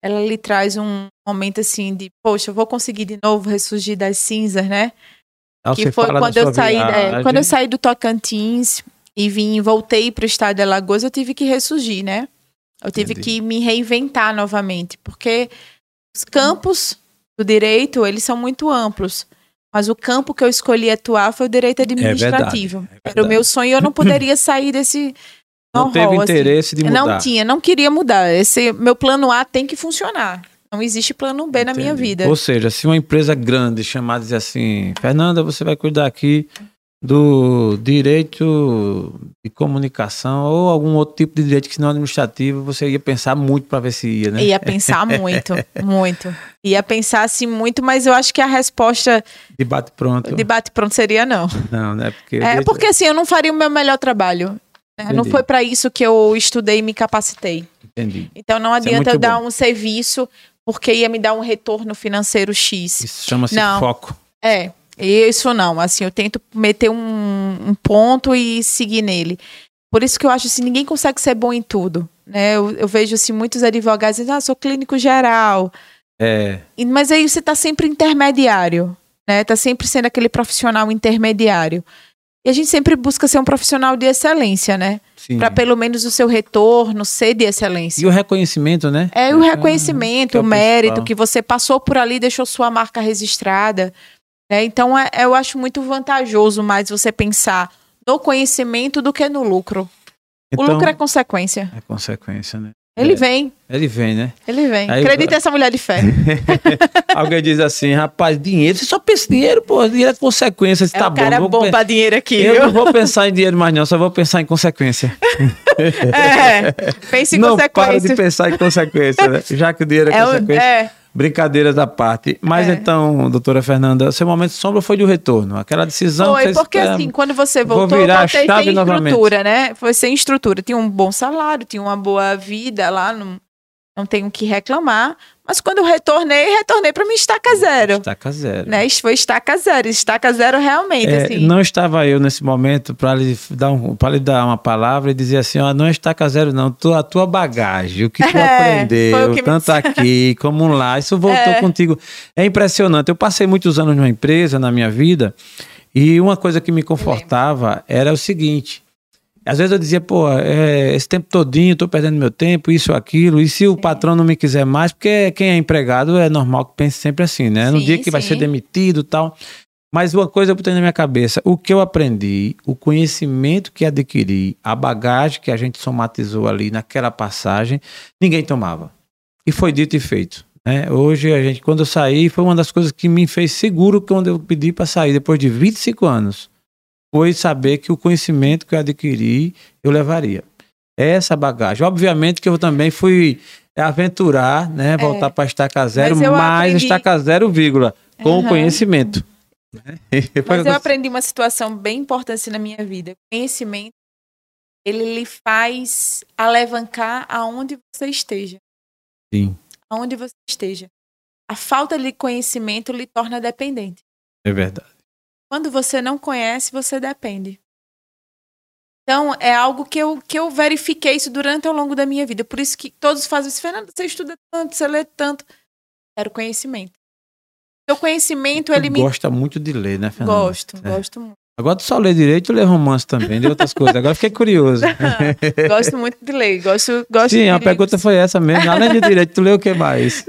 ela lhe traz um momento, assim, de, poxa, eu vou conseguir de novo ressurgir das cinzas, né? Que foi quando eu saí, é, quando eu saí do Tocantins e vim voltei para o estado de Alagoas, eu tive que ressurgir, né? Eu tive Entendi. que me reinventar novamente, porque os campos do direito, eles são muito amplos. Mas o campo que eu escolhi atuar foi o direito administrativo. verdade, é Era o meu sonho e eu não poderia sair desse Não teve assim. interesse de mudar. Não tinha, não queria mudar. Esse meu plano A tem que funcionar. Não existe plano B na minha Entendi. vida. Ou seja, se uma empresa grande chamar e dizer assim, Fernanda, você vai cuidar aqui do direito de comunicação ou algum outro tipo de direito que não é administrativo, você ia pensar muito para ver se ia, né? Ia pensar muito, muito. Ia pensar assim muito, mas eu acho que a resposta Debate pronto. de bate pronto seria não. Não, né? Porque, É porque assim, eu não faria o meu melhor trabalho. né? Não Entendi. foi para isso que eu estudei e me capacitei. Entendi. Então não é adianta muito eu dar bom. um serviço porque ia me dar um retorno financeiro X. Isso chama-se foco. É, isso não. Assim, eu tento meter um, um ponto e seguir nele. Por isso que eu acho assim, ninguém consegue ser bom em tudo. Né? Eu, eu vejo assim, muitos advogados dizendo, ah, sou clínico geral. É, E- Mas aí você está sempre intermediário, né? Tá sempre sendo aquele profissional intermediário. E a gente sempre busca ser um profissional de excelência, né? Para pelo menos o seu retorno ser de excelência. E o reconhecimento, né? É o que reconhecimento, é o o mérito, principal. que você passou por ali, deixou sua marca registrada. né? Então, é- eu acho muito vantajoso mais você pensar no conhecimento do que no lucro. Então, o lucro é consequência. é consequência, né? Ele É. vem, Ele vem, né? ele vem. Aí- Acredita nessa mulher de fé. Alguém diz assim, rapaz, dinheiro, você só pensa em dinheiro, pô, dinheiro é consequência. Você É tá um cara bom, bom, vou pra dinheiro aqui, Eu viu? não vou pensar em dinheiro mais não, só vou pensar em consequência. É, pense em não para consequência. de pensar em consequência, né? Já que o dinheiro é, É, o- consequência. é, Brincadeiras da parte. Mas É. então, doutora Fernanda, seu momento de sombra foi de retorno. Aquela decisão que foi, vocês, porque assim, quando você voltou, virar a eu voltei chave sem novamente. estrutura, né? Foi sem estrutura. Tinha um bom salário, tinha uma boa vida lá, não, não tenho o que reclamar, Mas quando eu retornei, retornei para minha estaca zero. Estaca zero. Né? Foi estaca zero. Estaca zero realmente, É, assim. Não estava eu nesse momento para lhe dar um, lhe dar uma palavra e dizer assim, ó, não é estaca zero não, tu, a tua bagagem, o que tu É, aprendeu, que me tanto aqui como lá, isso voltou É. contigo. É impressionante. Eu passei muitos anos numa empresa na minha vida e uma coisa que me confortava era o seguinte. Às vezes eu dizia, pô, é, esse tempo todinho eu tô perdendo meu tempo, isso, aquilo, e se o patrão não me quiser mais, porque quem é empregado é normal que pense sempre assim, né? no Sim, dia que vai sim. ser demitido e tal. Mas uma coisa eu botei na minha cabeça: o que eu aprendi, o conhecimento que adquiri, a bagagem que a gente somatizou ali naquela passagem, ninguém tomava. E foi dito e feito. Né? Hoje, a gente, quando eu saí, foi uma das coisas que me fez seguro quando eu pedi para sair, depois de 25 anos. Foi saber que o conhecimento que eu adquiri, eu levaria. Essa bagagem. Obviamente que eu também fui aventurar, né? Voltar para estaca zero, É. Mas mais aprendi- estaca zero, vírgula, com o Aham. conhecimento. né? Mas o eu aprendi uma situação bem importante assim, na minha vida. O conhecimento, ele lhe faz alavancar aonde você esteja. Sim, Aonde você esteja. A falta de conhecimento lhe torna dependente. é verdade. Quando você não conhece, você depende. Então, é algo que eu, que eu verifiquei isso durante ao longo da minha vida. Por isso que todos fazem isso. Fernando, você estuda tanto, você lê tanto. Era o conhecimento. O conhecimento, ele me... gosta muito de ler, né, Fernanda? Gosto, É. gosto muito. Agora tu só lê direito e lê romance também, de outras coisas. Agora fiquei curioso. Gosto muito de ler. Gosto, gosto Sim, a pergunta foi essa mesmo. Além de direito, tu lê o que mais?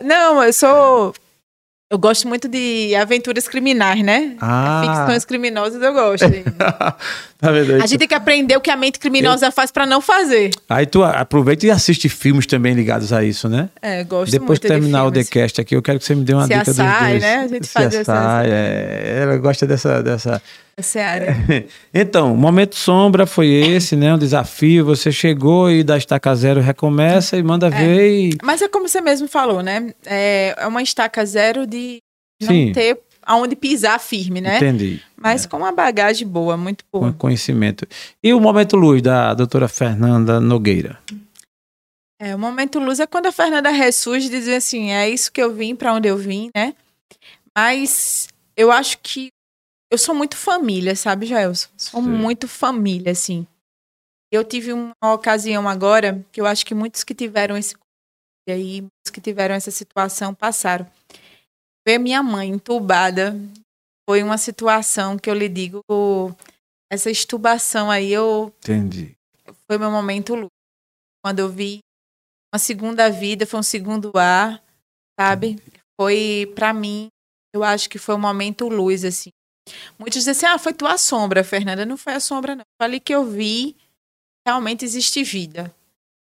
Não, eu sou. Eu gosto muito de aventuras criminais, né? Ah. Ficções criminosas eu gosto. tá? A gente tem que aprender o que a mente criminosa faz pra não fazer. Aí tu aproveita e assiste filmes também ligados a isso, né? É, gosto Depois muito que terminar de o. TheCast aqui, eu quero que você me dê uma CSI, dica dos dois. né? A gente faz essa- CSI, é, ela gosta dessa, dessa... Essa é. Então, momento sombra foi esse, né? Um desafio. Você chegou e da estaca zero recomeça e manda ver e... Mas é como você mesmo falou, né? É é uma estaca zero de não Sim. ter aonde pisar firme, né? Entendi. Mas com uma bagagem boa, muito Com boa. conhecimento. E o momento luz da doutora Fernanda Nogueira? É, o momento luz é quando a Fernanda ressurge e diz assim, é isso que eu vim, pra onde eu vim, né? Mas eu acho que eu sou muito família, sabe, Jaelson? Sou Sim. muito família, assim. Eu tive uma ocasião agora que eu acho que muitos que tiveram esse e aí, muitos que tiveram essa situação passaram. Ver minha mãe entubada foi uma situação que eu lhe digo, essa estubação aí eu Entendi. foi meu momento luz. Quando eu vi uma segunda vida, foi um segundo ar, sabe? Foi pra mim, eu acho que foi um momento luz assim. Muitos dizem assim: "Ah, foi tua sombra, Fernanda". Não foi a sombra não. Falei que eu vi realmente existe vida.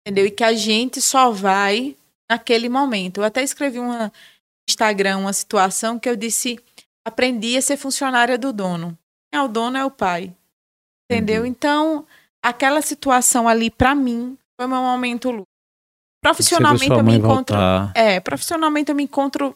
Entendeu? E que a gente só vai naquele momento. Eu até escrevi uma Instagram uma situação que eu disse: "Aprendi a ser funcionária do dono". Quem é o dono é o pai. Entendeu? Entendi. Então, aquela situação ali pra mim foi meu momento luz. Profissionalmente eu me encontro, voltar. é, profissionalmente eu me encontro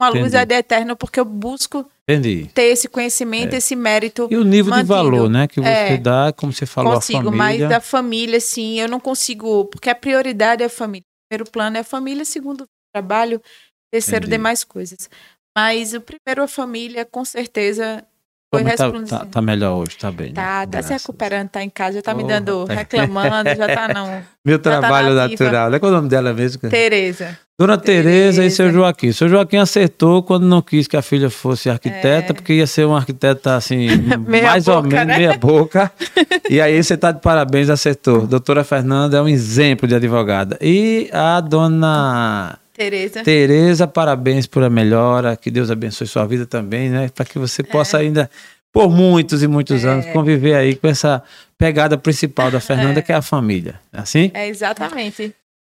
uma luz Entendi. ad eterna porque eu busco Entendi. ter esse conhecimento, esse mérito. E o nível de mantido. valor, né? Que você É. dá, como você falou, consigo, a mas família. da família, sim, eu não consigo, porque a prioridade é a família. Primeiro plano é a família, segundo o trabalho, terceiro Entendi. demais coisas. Mas o primeiro a família, com certeza, foi Como tá, tá, tá melhor hoje, tá bem. né? Tá, tá se recuperando, tá em casa, já tá me Porra, dando, tá- reclamando, já tá não. Meu trabalho na ativa. natural. Qual é o nome dela mesmo? Tereza. Dona Tereza e seu Joaquim. Seu Joaquim acertou quando não quis que a filha fosse arquiteta, É. porque ia ser uma arquiteta assim, mais ou boca, menos né? meia boca. e aí você tá de parabéns, acertou. Doutora Fernanda é um exemplo de advogada. E a dona Tereza. Tereza, parabéns por a melhora. Que Deus abençoe sua vida também, né? Para que você possa ainda, por muitos e muitos É. anos, conviver aí com essa pegada principal da Fernanda, que é a família. É Assim? É exatamente.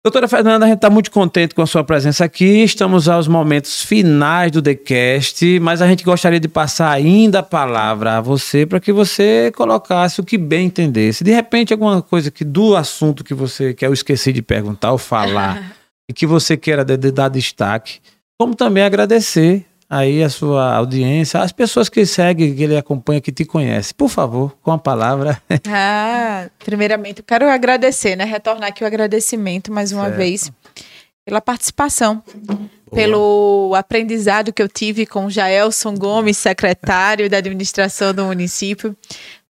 Doutora Fernanda, a gente está muito contente com a sua presença aqui. Estamos aos momentos finais do TheCast, mas a gente gostaria de passar ainda a palavra a você para que você colocasse o que bem entendesse. De repente, alguma coisa que do assunto que você quer, eu esqueci de perguntar ou falar, e que você queira de- de dar destaque, como também agradecer aí a sua audiência, as pessoas que seguem, que ele acompanha, que te conhecem. Por favor, com a palavra. Ah, primeiramente, eu quero agradecer, né? Retornar aqui o agradecimento mais uma Certo. vez. pela participação, pelo aprendizado que eu tive com Jaelson Gomes, secretário da administração do município.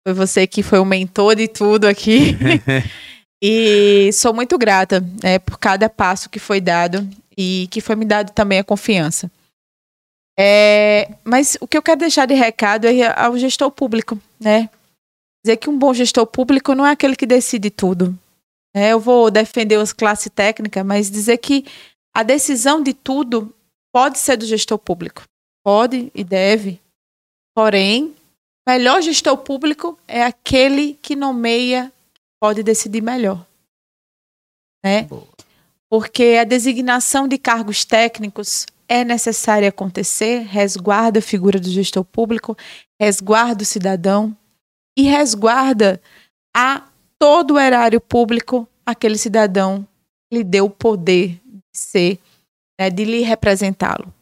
Foi você que foi o mentor de tudo aqui. e sou muito grata né, por cada passo que foi dado e que foi me dado também a confiança. É, mas o que eu quero deixar de recado é ao gestor público, né? Dizer que um bom gestor público não é aquele que decide tudo. É, eu vou defender as classes técnicas, mas dizer que a decisão de tudo pode ser do gestor público. Pode e deve. Porém, melhor gestor público é aquele que nomeia, pode decidir melhor. Né? Porque a designação de cargos técnicos é necessário acontecer, resguarda a figura do gestor público, resguarda o cidadão e resguarda a todo o erário público aquele cidadão lhe deu o poder de ser, né, de lhe representá-lo.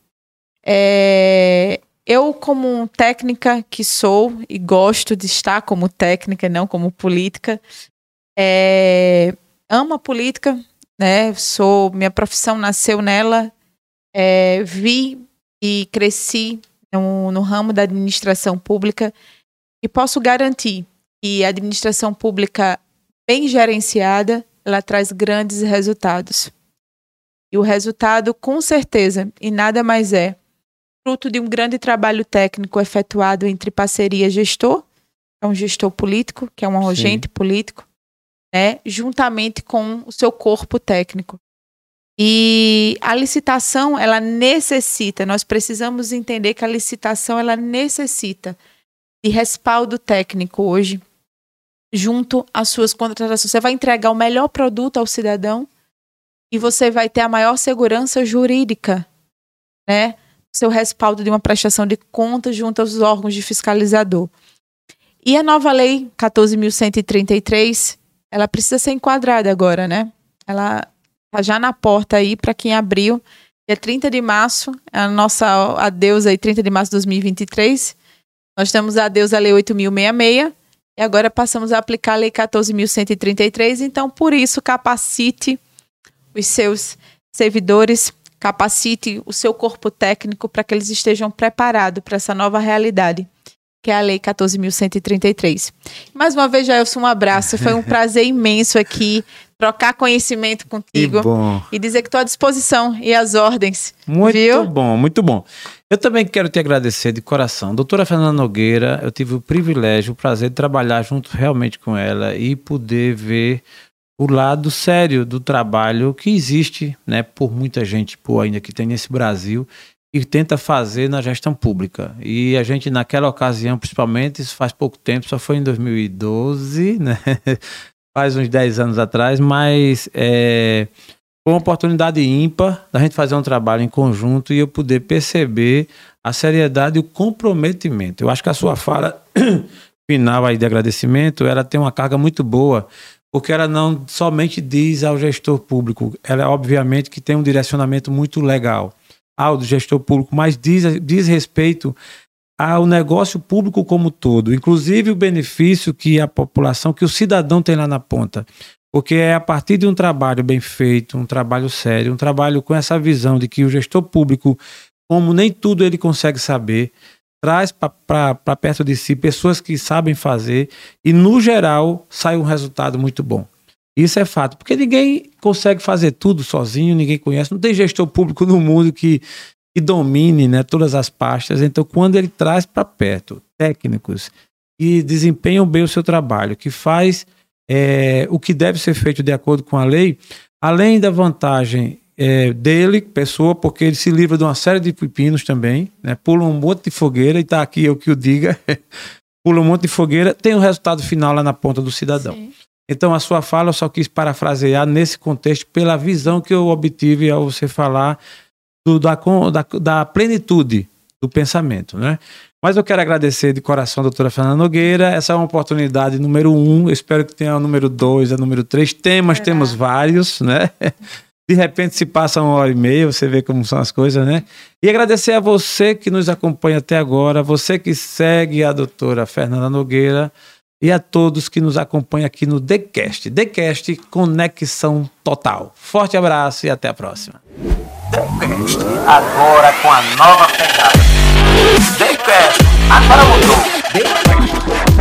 É, eu, como técnica que sou e gosto de estar como técnica, não como política, é, amo a política, né? Sou minha profissão nasceu nela é, vi e cresci no, no ramo da administração pública e posso garantir que a administração pública bem gerenciada, ela traz grandes resultados. E o resultado, com certeza, e nada mais é, fruto de um grande trabalho técnico efetuado entre parceria gestor, que é um gestor político, que é um agente político, né, juntamente com o seu corpo técnico. E a licitação, ela necessita, nós precisamos entender que a licitação, ela necessita de respaldo técnico hoje, junto às suas contratações. Você vai entregar o melhor produto ao cidadão e você vai ter a maior segurança jurídica, né? Seu respaldo de uma prestação de contas junto aos órgãos de fiscalizador. E a nova lei 14.133, ela precisa ser enquadrada agora, né? Ela Tá já na porta aí para quem abriu. Dia 30 de março, a nossa adeus aí, 30 de março de 2023. Nós temos a adeus a Lei 8.066 e agora passamos a aplicar a Lei 14.133. Então, por isso, capacite os seus servidores, capacite o seu corpo técnico para que eles estejam preparados para essa nova realidade, que é a Lei 14.133. Mais uma vez, Jailson, um abraço. Foi um prazer imenso aqui trocar conhecimento contigo e dizer que estou à disposição e às ordens. Muito viu? bom, muito bom. Eu também quero te agradecer de coração. Doutora Fernanda Nogueira, eu tive o privilégio, o prazer de trabalhar junto realmente com ela e poder ver o lado sério do trabalho que existe, né, por muita gente, por ainda que tem nesse Brasil e tenta fazer na gestão pública. E a gente naquela ocasião, principalmente, isso faz pouco tempo, só foi em 2012, né? faz uns 10 anos atrás, mas é, foi uma oportunidade ímpar da gente fazer um trabalho em conjunto e eu poder perceber a seriedade e o comprometimento. Eu acho que a sua fala final aí de agradecimento, ela tem uma carga muito boa, porque ela não somente diz ao gestor público, ela obviamente que tem um direcionamento muito legal ao do gestor público, mas diz, diz respeito ao negócio público como todo, inclusive o benefício que a população, que o cidadão tem lá na ponta. Porque é a partir de um trabalho bem feito, um trabalho sério, um trabalho com essa visão de que o gestor público, como nem tudo ele consegue saber, traz para perto de si pessoas que sabem fazer e, no geral, sai um resultado muito bom. Isso é fato, porque ninguém consegue fazer tudo sozinho, ninguém conhece, não tem gestor público no mundo que que domine né, todas as pastas. Então, quando ele traz para perto técnicos que desempenham bem o seu trabalho, que faz é, o que deve ser feito de acordo com a lei, além da vantagem é, dele, pessoa, porque ele se livra de uma série de pepinos também, né, pula um monte de fogueira, e está aqui eu que o diga, pula um monte de fogueira, tem o um resultado final lá na ponta do cidadão. Sim. Então, a sua fala eu só quis parafrasear nesse contexto, pela visão que eu obtive ao você falar do, da, da, da plenitude do pensamento, né? Mas eu quero agradecer de coração a doutora Fernanda Nogueira. Essa é uma oportunidade número um. Eu espero que tenha o número dois, a número três. Temas, é. temos vários, né? De repente se passa uma hora e meia, você vê como são as coisas, né? E agradecer a você que nos acompanha até agora, você que segue a doutora Fernanda Nogueira e a todos que nos acompanham aqui no TheCast. TheCast Conexão Total. Forte abraço e até a próxima. TheCast, agora com a nova pegada. TheCast, agora mudou.